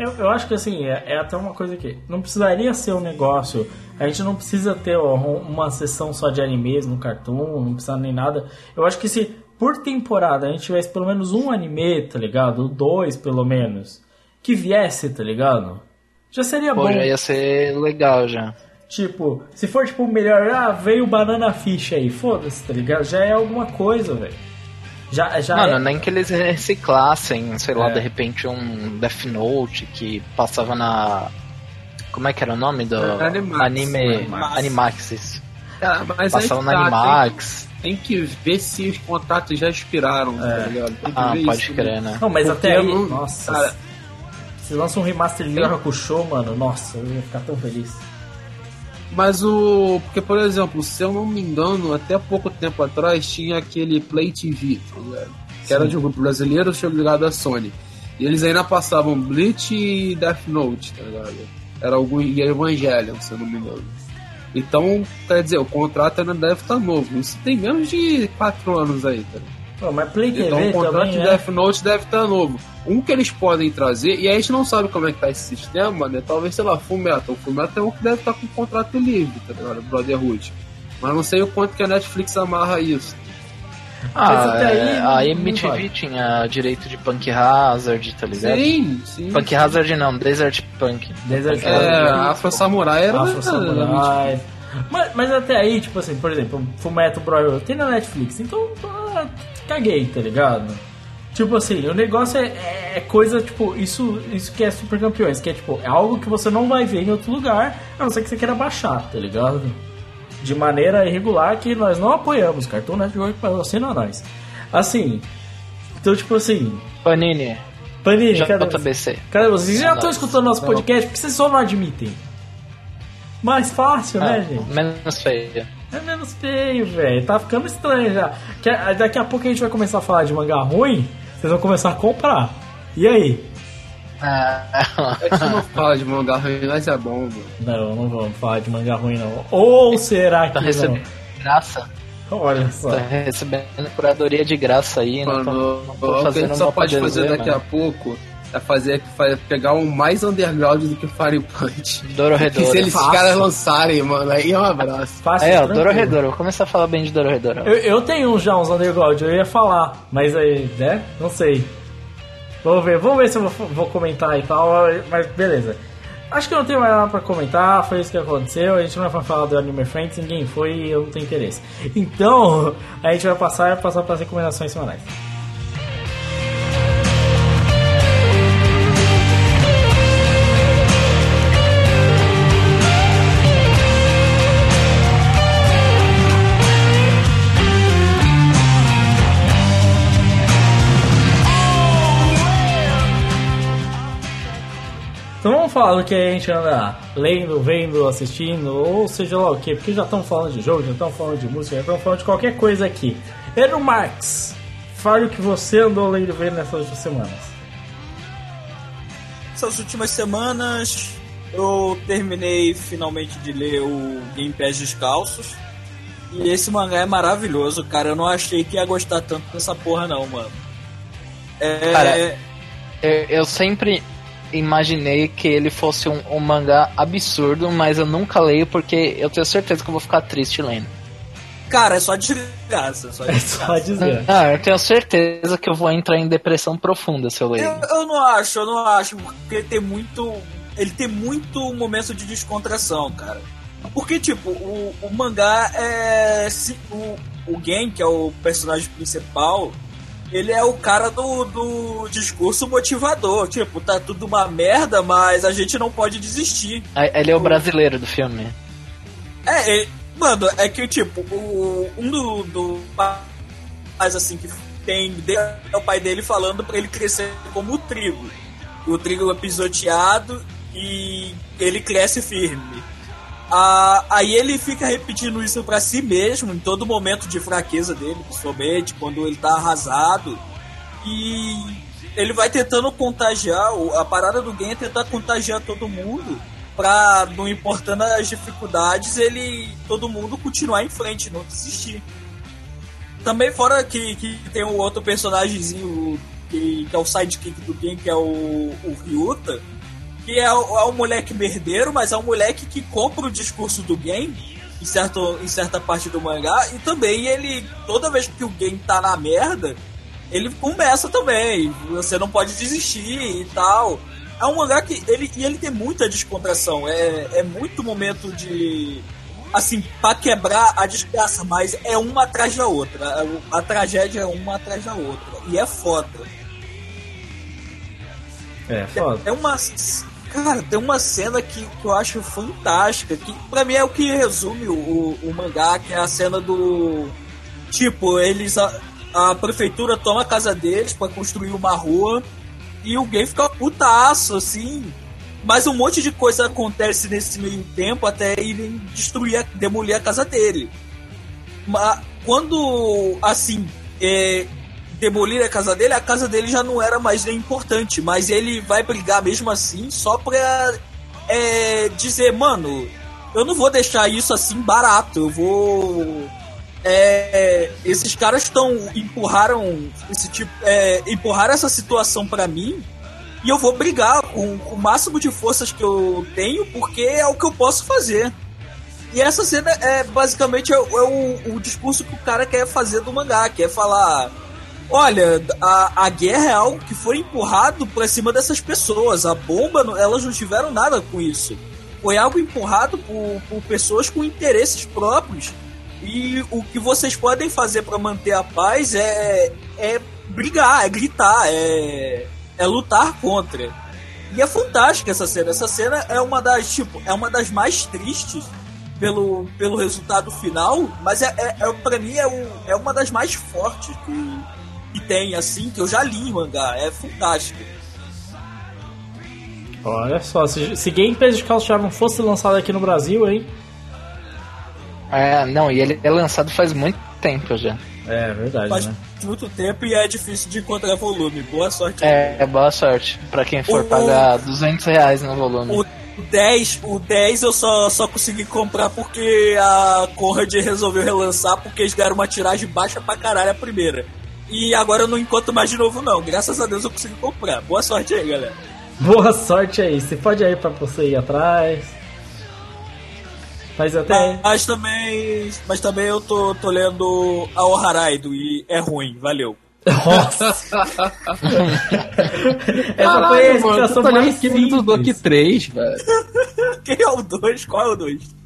Eu, eu acho que assim, é, é, até uma coisa que não precisaria ser um negócio. A gente não precisa ter ó, uma sessão só de animes no Cartoon, não precisa nem nada. Eu acho que se por temporada a gente tivesse pelo menos um anime, tá ligado? Dois pelo menos, que viesse, tá ligado? Já seria Pô, bom. Já ia ser legal já. Tipo, se for tipo melhor, ah, veio Banana Fish aí, foda-se, tá ligado? Já é alguma coisa, velho. Já, já Mano, é... nem que eles reciclassem, sei lá, é. de repente um Death Note que passava na. Como é que era o nome do é, Animax, anime? Animax, Animax isso. Ah, mas Passava no tá, Animax. Tem, tem, que ver se os contratos já expiraram, é. tá ligado? ah, pode isso, crer, né? Não, mas Porque até aí, não... nossa. Cara, se lança um remaster de Show, mano, nossa, eu ia ficar tão feliz. Mas o. Porque, por exemplo, se eu não me engano, até pouco tempo atrás tinha aquele Play TV, tá ligado? Que era de um grupo brasileiro, tinha ligado à Sony. E eles ainda passavam Bleach e Death Note, tá ligado? Era algum. E Evangelion, se eu não me engano. Então, quer dizer, o contrato ainda deve estar novo. Isso tem menos de 4 anos aí, cara. Pô, mas Play TV Então o contrato também, de né? Death Note deve estar novo. Um que eles podem trazer, e a gente não sabe como é que tá esse sistema, né? Talvez, sei lá, Fullmetal. Fullmetal é um que deve estar com contrato livre, tá ligado? Brotherhood. Mas não sei o quanto que a Netflix amarra isso. Mas Ah, até aí é, a MTV vai. tinha direito de Punk Hazard, tá ligado? Sim, sim. Punk Hazard não, Desert Punk. Desert Punk Punk. É, Hazard. Afro Samurai era. Afro Samurai. Mas, mas até aí, tipo assim, por exemplo, Fullmetal Brotherhood tem na Netflix, então ah, caguei, tá ligado? Tipo assim, o negócio é, é coisa, tipo, isso, isso que é Super Campeões, que é tipo, é algo que você não vai ver em outro lugar, a não ser que você queira baixar, tá ligado? De maneira irregular que nós não apoiamos, Cartoon Network patrocina nós. Assim, então tipo assim, Panini, Panini, cadê. Cadê vocês? Já estão escutando nosso podcast, por que vocês só não admitem? Mais fácil, né, Ah, gente? menos feia. É menos feio, velho. Tá ficando estranho já. Que- Daqui a pouco a gente vai começar a falar de mangá ruim, vocês vão começar a comprar. E aí? Ah, A gente não fala de mangá ruim, mas é bom, mano. Não, não vamos falar de mangá ruim, não. Ou será que tá não? recebendo graça. Olha só. Tá recebendo curadoria de graça aí, não tô, Mano, não tô o que a gente só pode fazer daqui a pouco é fazer, fa- pegar um mais underground do que Fire Punch. Doro Que Redoro. se eles Fácil. caras lançarem, mano, aí é um abraço. Fácil, É, ó, tranquilo. Doro Redoro. Vou começar a falar bem de Doro Redoro. Eu, eu tenho já uns underground, eu ia falar, mas aí, né? Não sei. Vamos ver, vamos ver se eu vou, vou comentar e tal, mas beleza. Acho que eu não tenho mais nada pra comentar, foi isso que aconteceu. A gente não vai falar do Anime Friends, ninguém foi e eu não tenho interesse. Então, a gente vai passar passar para as recomendações semanais. Falar do que a gente anda lendo, vendo, assistindo, ou seja lá o que, porque já estamos falando de jogo, já estamos falando de música, já estamos falando de qualquer coisa aqui. Eno Marx, fale o que você andou lendo e vendo nessas últimas semanas. Essas últimas semanas eu terminei finalmente de ler o Game Pass Descalços. E esse mangá é maravilhoso, cara. Eu não achei que ia gostar tanto dessa porra, não, mano. É. Cara, Eu, eu sempre imaginei que ele fosse um, um mangá absurdo, mas eu nunca leio porque eu tenho certeza que eu vou ficar triste lendo. Cara, é só desgraça. Só É desgraça. só dizer. Ah, eu tenho certeza que eu vou entrar em depressão profunda se eu ler. Eu, eu não acho, eu não acho, porque ele tem muito. Ele tem muito momento de descontração, cara. Porque, tipo, o, o mangá é. se- o, o Gen, que é o personagem principal, ele é o cara do, do discurso motivador. Tipo, tá tudo uma merda, mas a gente não pode desistir. Ah, Ele é o brasileiro do filme. É, ele- mano, é que, tipo, o, um do, do pais, assim, que tem é o pai dele falando pra ele crescer como o trigo. O trigo é pisoteado e ele cresce firme. Ah, aí ele fica repetindo isso pra si mesmo em todo momento de fraqueza dele, principalmente quando ele tá arrasado. E ele vai tentando contagiar, a parada do game é tentar contagiar todo mundo pra, não importando as dificuldades, ele todo mundo continuar em frente, não desistir. Também fora que, que tem o outro personagemzinho que, que é o sidekick do game, que é o, o Ryuta, que é, é um moleque merdeiro, mas é um moleque que compra o discurso do game em, certo, em certa parte do mangá, e também ele, toda vez que o game tá na merda, ele começa também. Você não pode desistir e tal. É um mangá que ele, e ele tem muita descontração. É, é muito momento de. Assim, pra quebrar a desgraça, mas é uma atrás da outra. A, a tragédia é uma atrás da outra. E é foda. É, foda. É uma. Cara, tem uma cena que, que eu acho fantástica. Que pra mim é o que resume o, o, mangá, que é a cena do. Tipo, eles. A, a prefeitura toma a casa deles pra construir uma rua. E o gay fica putaço, assim. Mas um monte de coisa acontece nesse meio tempo até irem destruir, demolir a casa dele. Mas quando, assim, é, demolir a casa dele, a casa dele já não era mais nem importante, mas ele vai brigar mesmo assim só pra é, dizer, mano, eu não vou deixar isso assim barato. Eu vou. É, esses caras estão empurraram esse tipo, é, empurraram essa situação para mim e eu vou brigar com, com, o máximo de forças que eu tenho porque é o que eu posso fazer. E essa cena é basicamente é, é o, o discurso que o cara quer fazer do mangá, quer falar Olha, a, a guerra é algo que foi empurrado pra cima dessas pessoas. A bomba, elas não tiveram nada com isso. Foi algo empurrado por, por pessoas com interesses próprios. E o que vocês podem fazer para manter a paz é, é brigar, é gritar, é, é lutar contra. E é fantástica essa cena. Essa cena é uma das, tipo, é uma das mais tristes pelo, pelo resultado final, mas é, é, é para mim é, um, é uma das mais fortes que, que tem, assim, que eu já li em mangá. É fantástico. Olha só, se, se Game Page Calcio já não fosse lançado aqui no Brasil, hein? É, não, e ele é lançado faz muito tempo já. É, verdade, faz né? muito tempo e é difícil de encontrar volume. Boa sorte. É, é boa sorte. Pra quem for o, pagar 200 reais no volume. O 10, o 10 eu só, só consegui comprar porque a Conrad resolveu relançar porque eles deram uma tiragem baixa pra caralho a primeira. E agora eu não encontro mais de novo, não. Graças a Deus eu consegui comprar. Boa sorte aí, galera. Boa sorte aí. Você pode ir pra você ir atrás. Mas até. Mas também. Mas também eu tô, tô lendo a Oharaido e é ruim, valeu. Nossa! Essa foi a explicação mais simples do que 3, velho. Quem é o 2? Qual é o 2?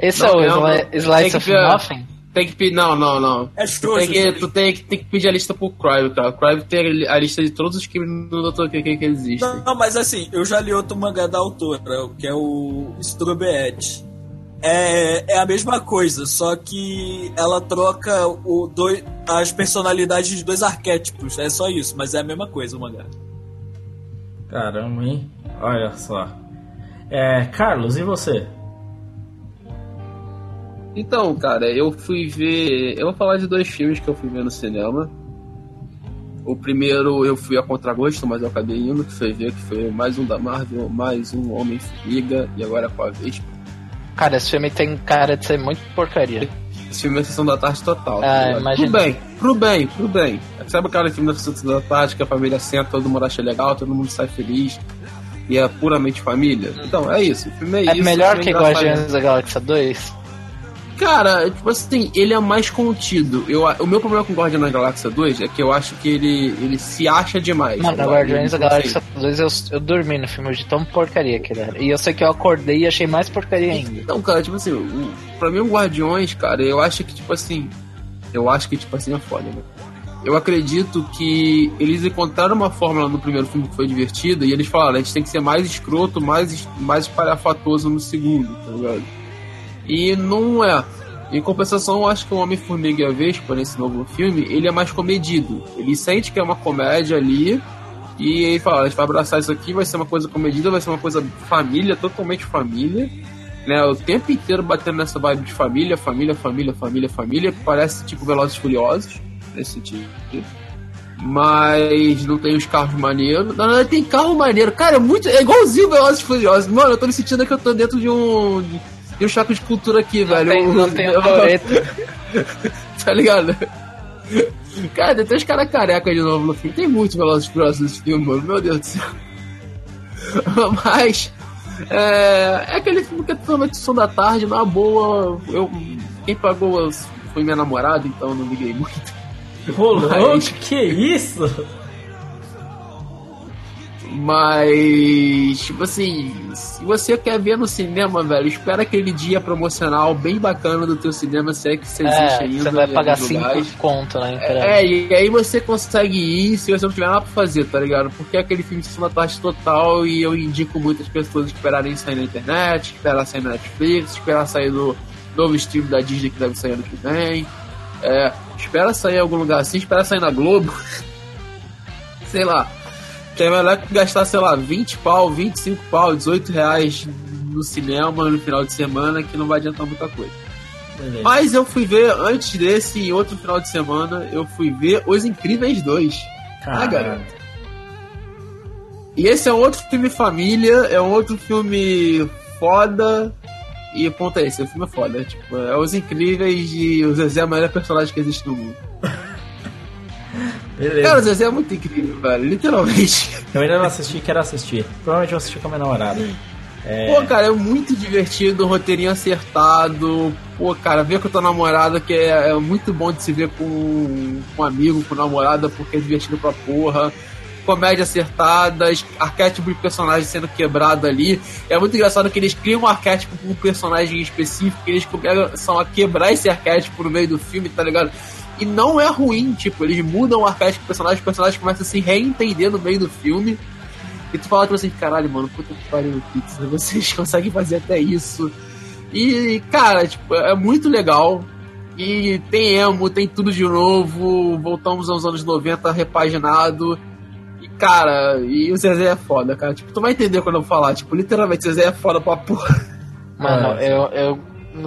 Esse não, é o é Slice of Nothing? Tem que pedir. Não, não, não. É tu tem que, tu tem que, tem que pedir a lista pro Crive, cara. O Crive tem a lista de todos os crimes do Dr. QQ que existem. Não, não, mas assim, eu já li outro mangá da autora, que é o Strubeet. É, é a mesma coisa, só que ela troca o dois, as personalidades de dois arquétipos. É só isso, mas é a mesma coisa o mangá. Caramba, hein? Olha só. É, Carlos, e você? Então, cara, eu fui ver. Eu vou falar de dois filmes que eu fui ver no cinema. O primeiro eu fui a contragosto, mas eu acabei indo, que foi ver, que foi mais um da Marvel, mais um Homem-Formiga e agora com a Vespa. Cara, esse filme tem cara de ser muito porcaria. Esse filme é sessão da tarde total. Ah, tá Pro bem, pro bem, pro bem. Sabe aquele filme da sessão da tarde que a família senta, todo mundo acha legal, todo mundo sai feliz e é puramente família? Então, é isso. O filme é, é isso. melhor que Guardiões da Galáxia 2? Cara, tipo assim, ele é mais contido. Eu, o meu problema com Guardiões da Galáxia 2 é que eu acho que ele, ele se acha demais. Mano, na Guardiões da Galáxia 2 eu, eu dormi no filme de tão porcaria que ele era. E eu sei que eu acordei e achei mais porcaria ainda. Então, cara, tipo assim, o, pra mim o Guardiões, cara, eu acho que, tipo assim. Eu acho que, tipo assim, é foda, né? Eu acredito que eles encontraram uma fórmula no primeiro filme que foi divertida e eles falaram, a gente tem que ser mais escroto, mais, mais espalhafatoso no segundo, tá ligado? E não é. Em compensação, eu acho que o Homem-Formiga e a Vespa, nesse novo filme, ele é mais comedido. Ele sente que é uma comédia ali e ele fala, a gente vai abraçar isso aqui, vai ser uma coisa comedida, vai ser uma coisa família, totalmente família. Né, o tempo inteiro batendo nessa vibe de família, família, família, família, família, parece tipo Velozes Furiosos, nesse sentido. Mas não tem os carros maneiros. Na verdade, tem carro maneiro. Cara, é muito. É igualzinho Velozes Furiosos. Mano, eu tô me sentindo que eu tô dentro de um. De e o choque de cultura aqui, não velho. Tem, não tem o tá ligado? Cara, tem três caras careca de novo no filme. Tem muitos Velozes Furiosos nesse filme, mano. Meu Deus do céu. Mas... É, é aquele filme que é totalmente som da tarde, na boa. Eu, quem pagou foi minha namorada, então não liguei muito. Rolou? Mas... Que isso? Mas, tipo assim, se você quer ver no cinema, velho, espera aquele dia promocional bem bacana do teu cinema, se é que você existe é, ainda. Você vai pagar 5 conto, né? É, e aí você consegue ir se você não tiver nada pra fazer, tá ligado? Porque é aquele filme de sessão da tarde total e eu indico muitas pessoas esperarem sair na internet, esperar sair na Netflix, esperar sair do novo stream da Disney que deve sair ano que vem. É, espera sair em algum lugar assim, espera sair na Globo. Sei lá que é melhor gastar, sei lá, 20 pau, 25 pau, 18 reais no cinema no final de semana, que não vai adiantar muita coisa. Beleza. Mas eu fui ver, antes desse, em outro final de semana, eu fui ver Os Incríveis 2. Ah, garoto. E esse é um outro filme família, é um outro filme foda. E o ponto é esse, o filme é foda. Tipo, é os incríveis e o Zezé é o melhor personagem que existe no mundo. Beleza. Cara, o Zezé é muito incrível, velho. Literalmente. Eu ainda não assisti, quero assistir. Provavelmente vou assistir com a minha namorada. É, Pô, cara, é muito divertido, roteirinho acertado. Pô, cara, ver com a tua namorada que é, é muito bom de se ver com, com um amigo, com namorada, porque é divertido pra porra. Comédia acertada, arquétipo de personagem sendo quebrado ali. É muito engraçado que eles criam um arquétipo com um personagem específico, que eles começam a quebrar esse arquétipo no meio do filme, tá ligado? E não é ruim, tipo, eles mudam o arquétipo do personagem, o personagem começa a se reentender no meio do filme. E tu fala, tipo assim, caralho, mano, puta que pariu, Pixar, vocês conseguem fazer até isso. E, cara, tipo, é muito legal. E tem emo, tem tudo de novo. Voltamos aos anos 90 repaginado. E, cara, e o Zezé é foda, cara. Tipo, tu vai entender quando eu falar. Tipo, literalmente, o Zezé é foda pra porra. Mano, É. eu, eu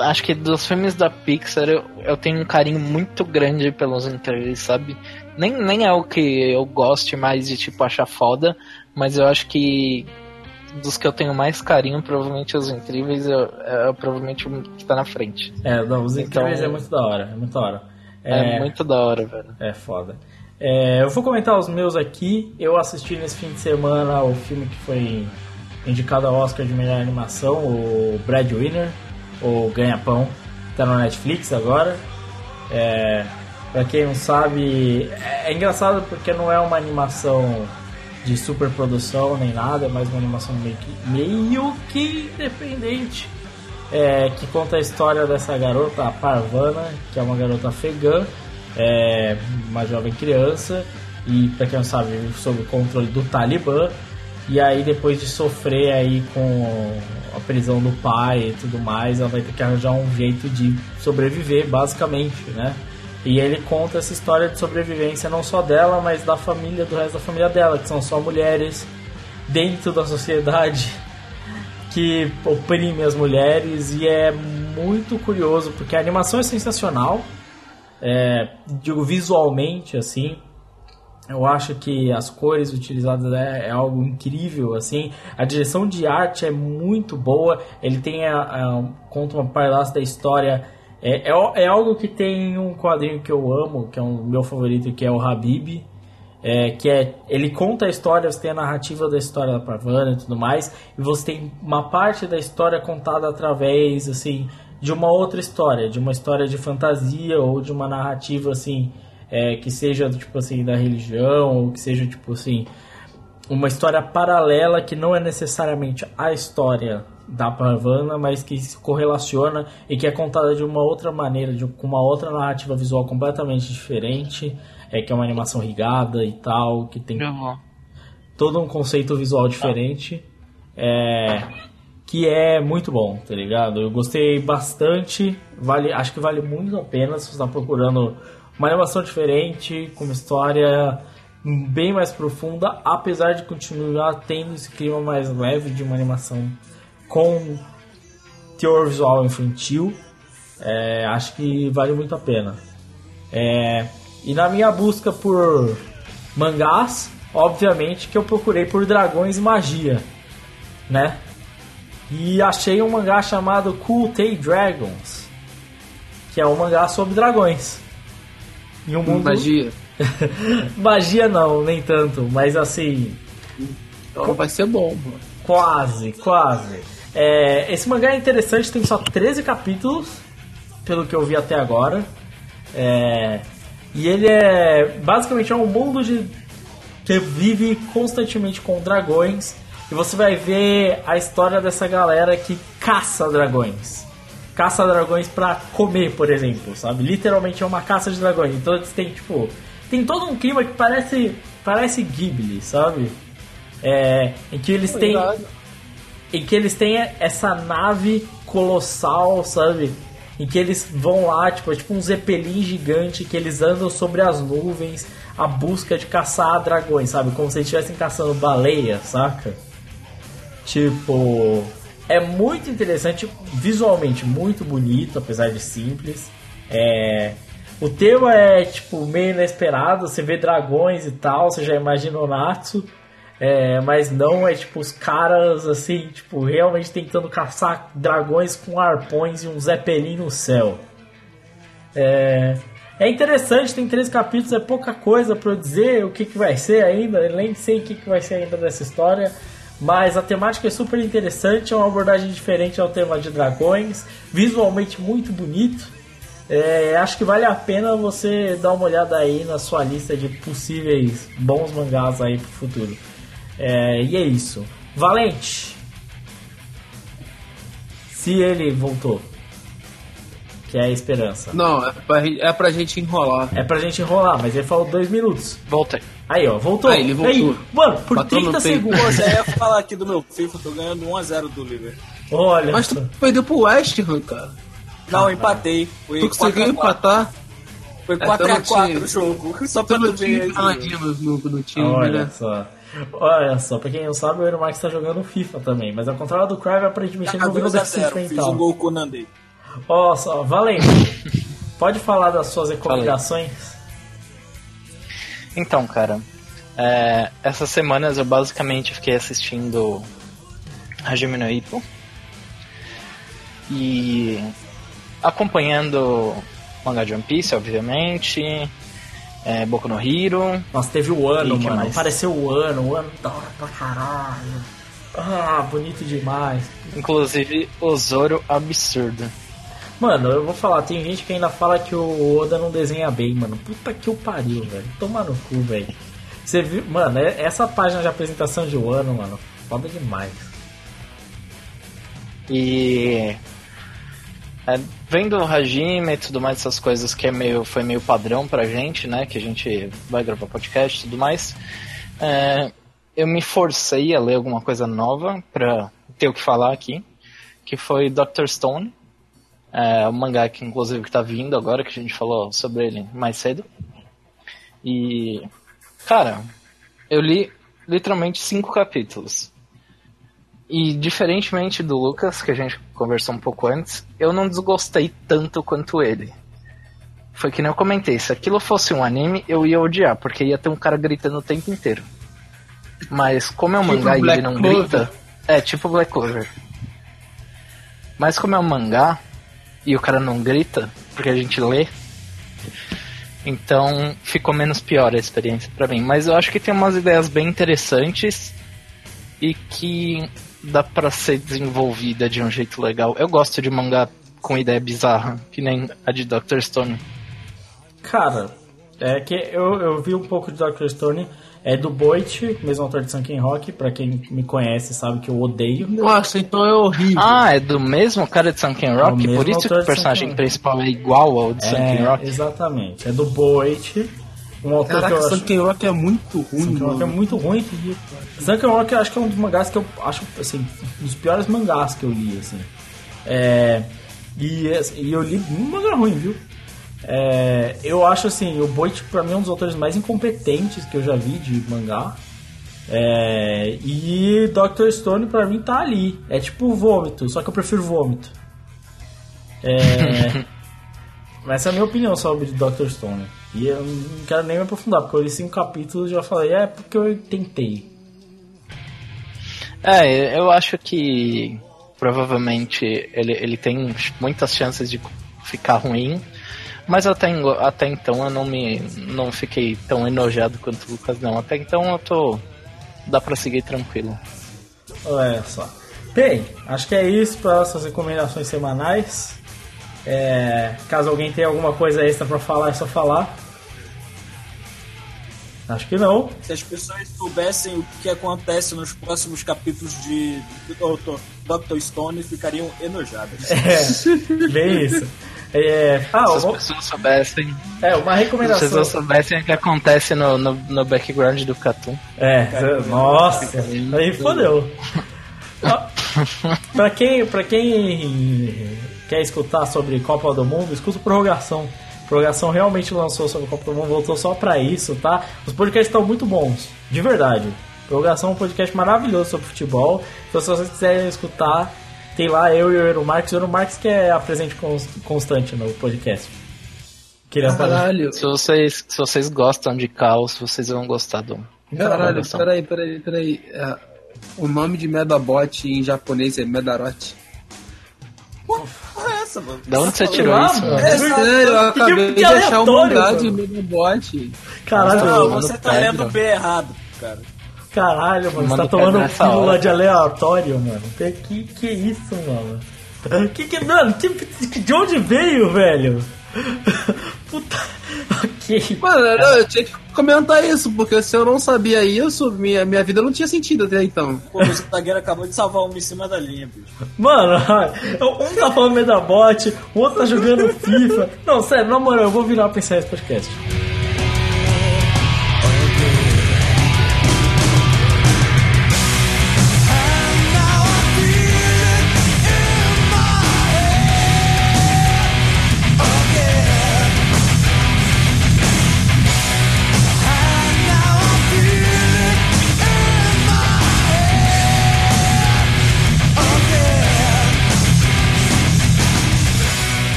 acho que dos filmes da Pixar eu, eu tenho um carinho muito grande pelos incríveis, sabe? Nem, nem é o que eu goste mais de, tipo, achar foda, mas eu acho que dos que eu tenho mais carinho, provavelmente os incríveis é, é provavelmente o que tá na frente. é, não, os Então- incríveis é muito da hora, é muito da hora. É, muito da hora, velho. É foda. É, eu vou comentar os meus aqui. Eu assisti nesse fim de semana o filme que foi indicado ao Oscar de melhor animação, o Breadwinner, o Ganha-Pão. Tá no Netflix agora. É, quem não sabe, é, é engraçado porque não é uma animação de superprodução nem nada, é mais uma animação meio que, meio que independente. É, que conta a história dessa garota, a Parvana, que é uma garota afegã, é, uma jovem criança, e pra quem não sabe, sob o controle do Talibã. E aí depois de sofrer aí com a prisão do pai e tudo mais, ela vai ter que arranjar um jeito de sobreviver, basicamente, né? E ele conta essa história de sobrevivência não só dela, mas da família, do resto da família dela, que são só mulheres dentro da sociedade que oprime as mulheres e é muito curioso porque a animação é sensacional, é, digo visualmente assim. Eu acho que as cores utilizadas é, é algo incrível, assim. A direção de arte é muito boa. Ele tem a, a- conta uma parte da história. É, é, é algo que tem um quadrinho que eu amo, que é um meu favorito, que é o Habib. É, que é ele conta a história, você tem a narrativa da história da Parvana e tudo mais, e você tem uma parte da história contada através assim de uma outra história, de uma história de fantasia ou de uma narrativa assim é, que seja tipo assim da religião ou que seja tipo assim uma história paralela que não é necessariamente a história da Parvana, mas que se correlaciona e que é contada de uma outra maneira, de, com uma outra narrativa visual completamente diferente, é que é uma animação rigada e tal, que tem todo um conceito visual diferente, é, que é muito bom, tá ligado? Eu gostei bastante, vale, acho que vale muito a pena se você está procurando uma animação diferente, com uma história bem mais profunda, apesar de continuar tendo esse clima mais leve de uma animação com teor visual infantil, é, acho que vale muito a pena. É, e na minha busca por mangás, obviamente que eu procurei por dragões e magia, né? E achei um mangá chamado Cool Tay Dragons, que é um mangá sobre dragões. Em um mundo Magia. magia não, nem tanto, mas assim, Então vai ser bom, mano. Quase, quase. É, esse mangá é interessante, tem só 13 capítulos, pelo que eu vi até agora. É, e ele é basicamente é um mundo de que vive constantemente com dragões. E você vai ver a história dessa galera que caça dragões. Caça dragões pra comer, por exemplo, sabe? Literalmente é uma caça de dragões. Então eles têm, tipo. Tem todo um clima que parece. Parece Ghibli, sabe? É, em que eles têm em que eles têm essa nave colossal, sabe? Em que eles vão lá, tipo, é tipo um zeppelin gigante que eles andam sobre as nuvens à busca de caçar dragões, sabe? Como se eles estivessem caçando baleia, saca? Tipo, é muito interessante, visualmente muito bonito, apesar de simples. É, o tema é tipo meio inesperado, você vê dragões e tal, você já imagina o Natsu. É, mas não é tipo os caras assim, tipo, realmente tentando caçar dragões com arpões e um zeppelin no céu. É, é interessante, tem três capítulos, é pouca coisa para eu dizer o que, que vai ser ainda, nem sei o que, que vai ser ainda dessa história. Mas a temática é super interessante, é uma abordagem diferente ao tema de dragões, visualmente muito bonito. É, acho que vale a pena você dar uma olhada aí na sua lista de possíveis bons mangás aí pro futuro. É, e é isso. Valente! Se ele voltou. Que é a esperança. Não, é pra, é pra gente enrolar. É pra gente enrolar, mas ele falou dois minutos. Voltei. Aí, ó, voltou. Aí, ele voltou. mano, por Bateu 30 no peito. segundos. Pô, já ia falar aqui do meu FIFA, tô ganhando 1x0 do Liverpool. Olha. Mas tu perdeu pro West Ham, cara. Não, empatei. Foi Tu conseguiu 4x4. empatar? Foi É, então 4x4 não o jogo. Só pra Tu ver. No, no, time, Olha né? só. Olha só, pra quem não sabe, o Eero Marx tá jogando FIFA também, mas ao contrário do Crave, aparentemente ele não virou deficiente 2x0, fiz mental. um gol com o Nandei. Ó, só, Valente, pode falar das suas recomendações? Então, cara, é, essas semanas eu basicamente fiquei assistindo Hajime no Ippo e acompanhando mangá de One Piece, obviamente, é, Boku no Hero, Nossa, teve o ano, E que mano. mais? Apareceu o ano, o ano da hora pra caralho. Ah, bonito demais. inclusive o Zoro Absurdo. Mano, eu vou falar, tem gente que ainda fala que o Oda não desenha bem, mano. Puta que o pariu, velho. Toma no cu, velho. Você viu, mano, é- essa página de apresentação de Wano, mano, foda demais. E é, vendo o Hajime e tudo mais, essas coisas que é meio, foi meio padrão pra gente, né? Que a gente vai gravar podcast e tudo mais. é, eu me forcei a ler alguma coisa nova pra ter o que falar aqui. Que foi Dr. Stone. É, o mangá que inclusive que tá vindo agora, que a gente falou sobre ele mais cedo. E. Cara, eu li literalmente cinco capítulos. E diferentemente do Lucas, que a gente conversou um pouco antes, eu não desgostei tanto quanto ele. Foi que nem eu comentei, se aquilo fosse um anime, eu ia odiar, porque ia ter um cara gritando o tempo inteiro. Mas como é um Tipo mangá e ele não Clover. grita. É, tipo Black Clover. Mas como é um mangá e o cara não grita, porque a gente lê, então ficou menos pior a experiência pra mim. Mas eu acho que tem umas ideias bem interessantes e que dá pra ser desenvolvida de um jeito legal. Eu gosto de mangá com ideia bizarra, que nem a de Dr. Stone. Cara, é que eu, eu vi um pouco de Dr. Stone, é do Boit, mesmo autor de Sunken Rock, pra quem me conhece sabe que eu odeio. Nossa, então é horrível. Ah, é do mesmo cara de Sunken Rock? mesmo Por isso que o personagem Sunken- principal é igual ao de Sunken É, Rock? exatamente, é do Boit, um autor Caraca, que eu acho... Sunken Rock é muito ruim, Sunken Rock é muito ruim. Sunken Rock eu acho que é um dos mangás que eu acho, assim, um dos piores mangás que eu li, assim. É, e, e eu li um mangá ruim, viu? É, eu acho assim, o Boit pra mim é um dos autores mais incompetentes que eu já vi de mangá. É, e Dr. Stone pra mim tá ali. É tipo vômito, só que eu prefiro vômito. É, essa é a minha opinião sobre Dr. Stone. E eu não quero nem me aprofundar, porque eu li cinco capítulos e já falei, é porque eu tentei. É, eu acho que provavelmente ele, ele tem muitas chances de ficar ruim, mas até, até então eu não me não fiquei tão enojado quanto o Lucas não. Até então eu tô dá pra seguir tranquilo. Olha só. Bem, acho que é isso para nossas recomendações semanais. É, caso alguém tenha alguma coisa extra pra falar, é só falar. Acho que não. Se as pessoas soubessem o que acontece nos próximos capítulos de Dr. Dr. Stone, ficariam enojadas. É, bem isso. É, ah, Se as uma, pessoas soubessem, é, uma se as recomendação. pessoas soubessem o que acontece no, no, no background do Catum. É, nossa, aí fodeu. Pra quem, pra quem quer escutar sobre Copa do Mundo, escuta o Prorrogação. Prorrogação realmente lançou sobre Copa do Mundo, voltou só pra isso, tá? Os podcasts estão muito bons, de verdade. Prorrogação é um podcast maravilhoso sobre futebol. Então, se vocês quiserem escutar, tem lá eu e o Eero Marques. O Eero Marques que é a presente cons- constante no podcast. Queria falar. Caralho. Se vocês, se vocês gostam de caos, vocês vão gostar do Caralho, peraí, peraí, peraí. É, o nome de Medabot em japonês é Medarote. Porra, é essa, mano? Da onde você tirou lá, isso, mano. mano? É sério, eu acabei que de achar um aleatório, mangá mano. de Medabot. Caralho, Não, mano. você tá pedra. lendo B errado, cara. Caralho, mano. Você tá tomando pílula hora. de aleatório, mano. Que, que, que isso, mano? Que que, mano, que, de onde veio, velho? Puta. Ok. Mano, não, eu tinha que comentar isso, porque se eu não sabia isso, minha, minha vida não tinha sentido até então. Pô, o zagueiro acabou de salvar uma em cima da linha, bicho. Mano, um tá falando Medabot, o outro tá jogando FIFA. Não, sério, na moral, eu vou virar pra encerrar esse podcast.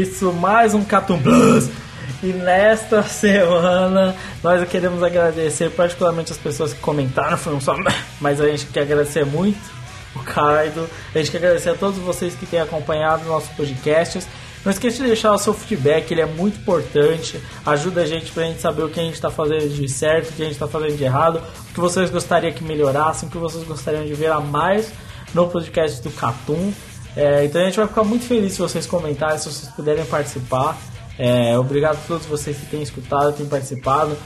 Isso, mais um Catum Plus. E nesta semana nós queremos agradecer particularmente as pessoas que comentaram, foi um só, mas a gente quer agradecer muito o Kaido, a gente quer agradecer a todos vocês que têm acompanhado nossos podcasts. Não esqueça de deixar o seu feedback, ele é muito importante, ajuda a gente pra gente saber o que a gente está fazendo de certo, o que a gente está fazendo de errado, o que vocês gostariam que melhorassem, o que vocês gostariam de ver a mais no podcast do Catum. É, então a gente vai ficar muito feliz se vocês comentarem, se vocês puderem participar. É, obrigado a todos vocês que têm escutado, têm participado.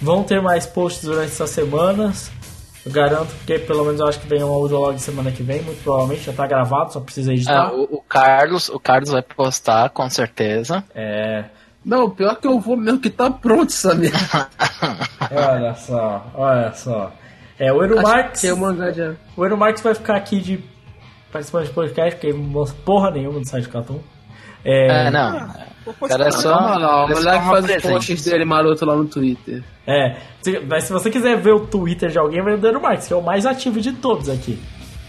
Vão ter mais posts durante essas semanas. Eu garanto que pelo menos eu acho que vem um audiolog semana que vem, muito provavelmente já tá gravado, só precisa editar. Ah, o, o Carlos, o Carlos vai postar, com certeza. É, Não, pior que eu vou mesmo que tá pronto merda. olha só, olha só. É, o Eru Acho Marx, é o mangá já. o Eru Marx vai ficar aqui de participante de podcast, porque não mostra porra nenhuma do site Catum. É, É, não. O cara é só. O moleque faz os posts dele maroto lá no Twitter. É, se- mas se você quiser ver o Twitter de alguém, vai no Eru Marx, que é o mais ativo de todos aqui.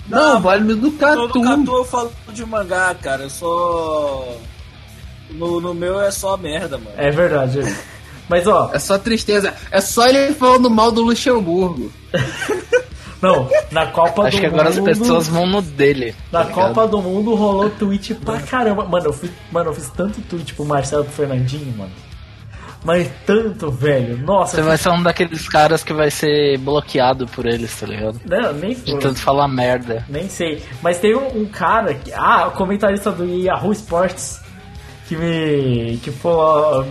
Não, vale no Todo Catum. Catu eu falo de mangá, cara. Eu só. No, no meu é só merda, mano. É verdade. Mas ó, É só tristeza. É só ele falando mal do Luxemburgo. não, na Copa Acho do que agora as Mundo. pessoas vão no dele. Na tá? Copa do Mundo rolou tweet pra caramba. Mano, eu fiz, mano, eu fiz tanto tweet pro Marcelo e pro Fernandinho, mano. Mas tanto, velho. Nossa, Você vai ser um daqueles caras que vai ser bloqueado por eles, tá ligado? Não, nem De foi. tanto falar merda. Nem sei. Mas tem um, um cara que. Ah, o comentarista do Yahoo Sports que me. que falou.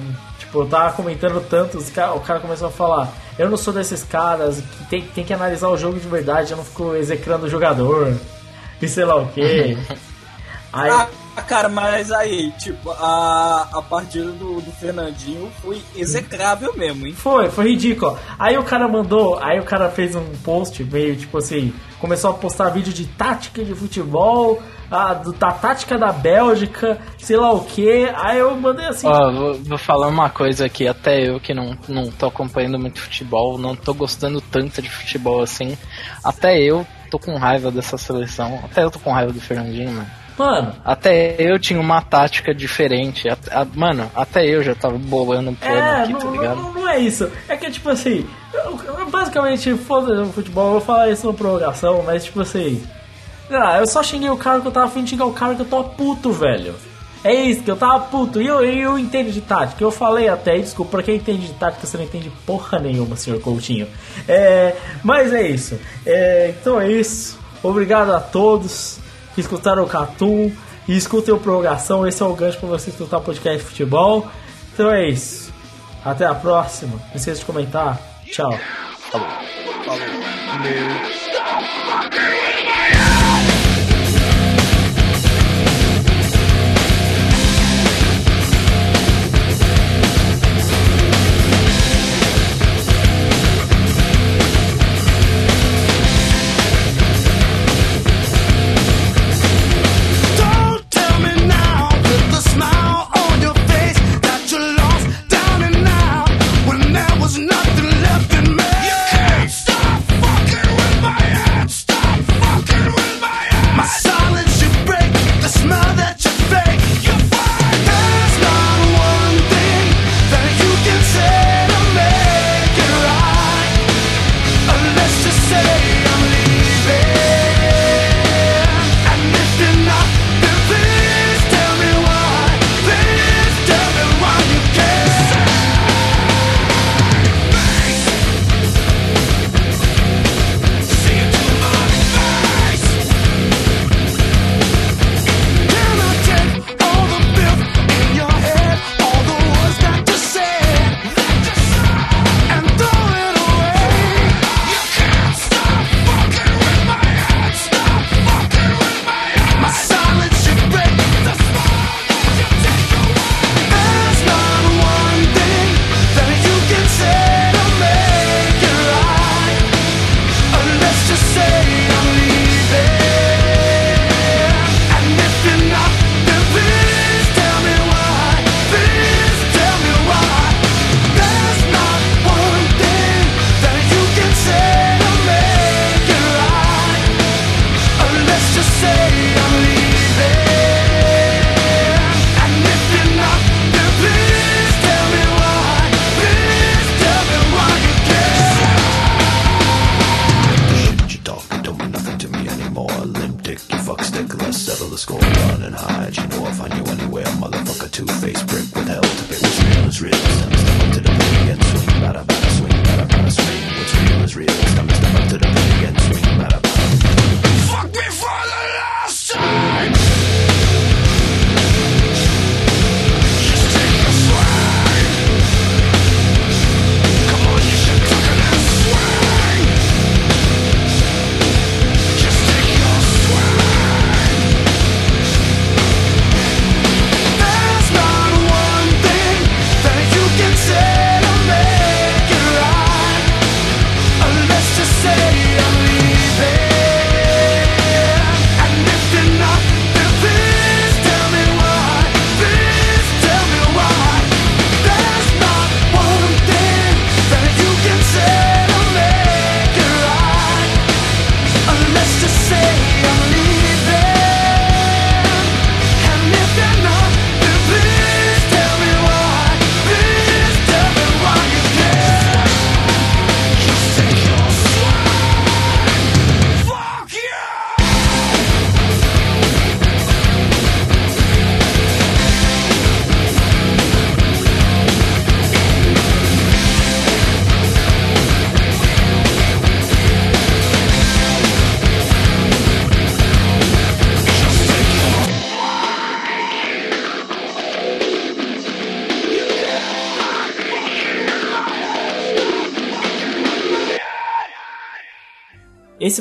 Eu tava comentando tanto, o cara começou a falar, eu não sou desses caras que tem, tem que analisar o jogo de verdade, eu não fico execrando o jogador. E sei lá o quê. Aí. Ah, cara, mas aí, tipo, a, a partida do, do Fernandinho foi execrável mesmo, hein? Foi, foi ridículo. Aí o cara mandou, aí o cara fez um post meio tipo assim, começou a postar vídeo de tática de futebol, a, do, da tática da Bélgica, sei lá o que. Aí eu mandei assim. Ó, vou, vou falar uma coisa aqui, até eu que não, não tô acompanhando muito futebol, não tô gostando tanto de futebol assim. Até eu tô com raiva dessa seleção. Até eu tô com raiva do Fernandinho, mano. Mano, Até eu tinha uma tática diferente. At- a- mano, até eu já tava bolando um plano é, aqui, não, tá ligado? não, não é isso. É que tipo assim, eu, eu basicamente, foda o futebol, eu vou falar isso na prorrogação, mas tipo assim. Ah, eu só xinguei o cara que eu tava afim de xingar o cara que eu tô puto, velho. É isso, que eu tava puto. E eu, eu entendo de tática. Eu falei até, desculpa, pra quem entende de tática, você não entende porra nenhuma, senhor Coutinho. É, mas é isso. É, então é isso. Obrigado a todos que escutaram o Catum e escutem o Prorrogação. Esse é o gancho pra você escutar o podcast de futebol. Então é isso. Até a próxima. Não esqueça de comentar. Tchau. Don't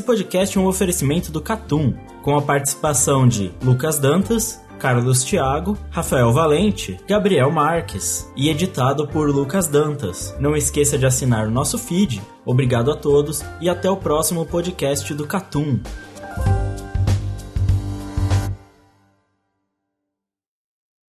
Esse podcast é um oferecimento do Catum, com a participação de Lucas Dantas, Carlos Thiago, Rafael Valente, Gabriel Marques e editado por Lucas Dantas. Não esqueça de assinar o nosso feed. Obrigado a todos e até o próximo podcast do Catum.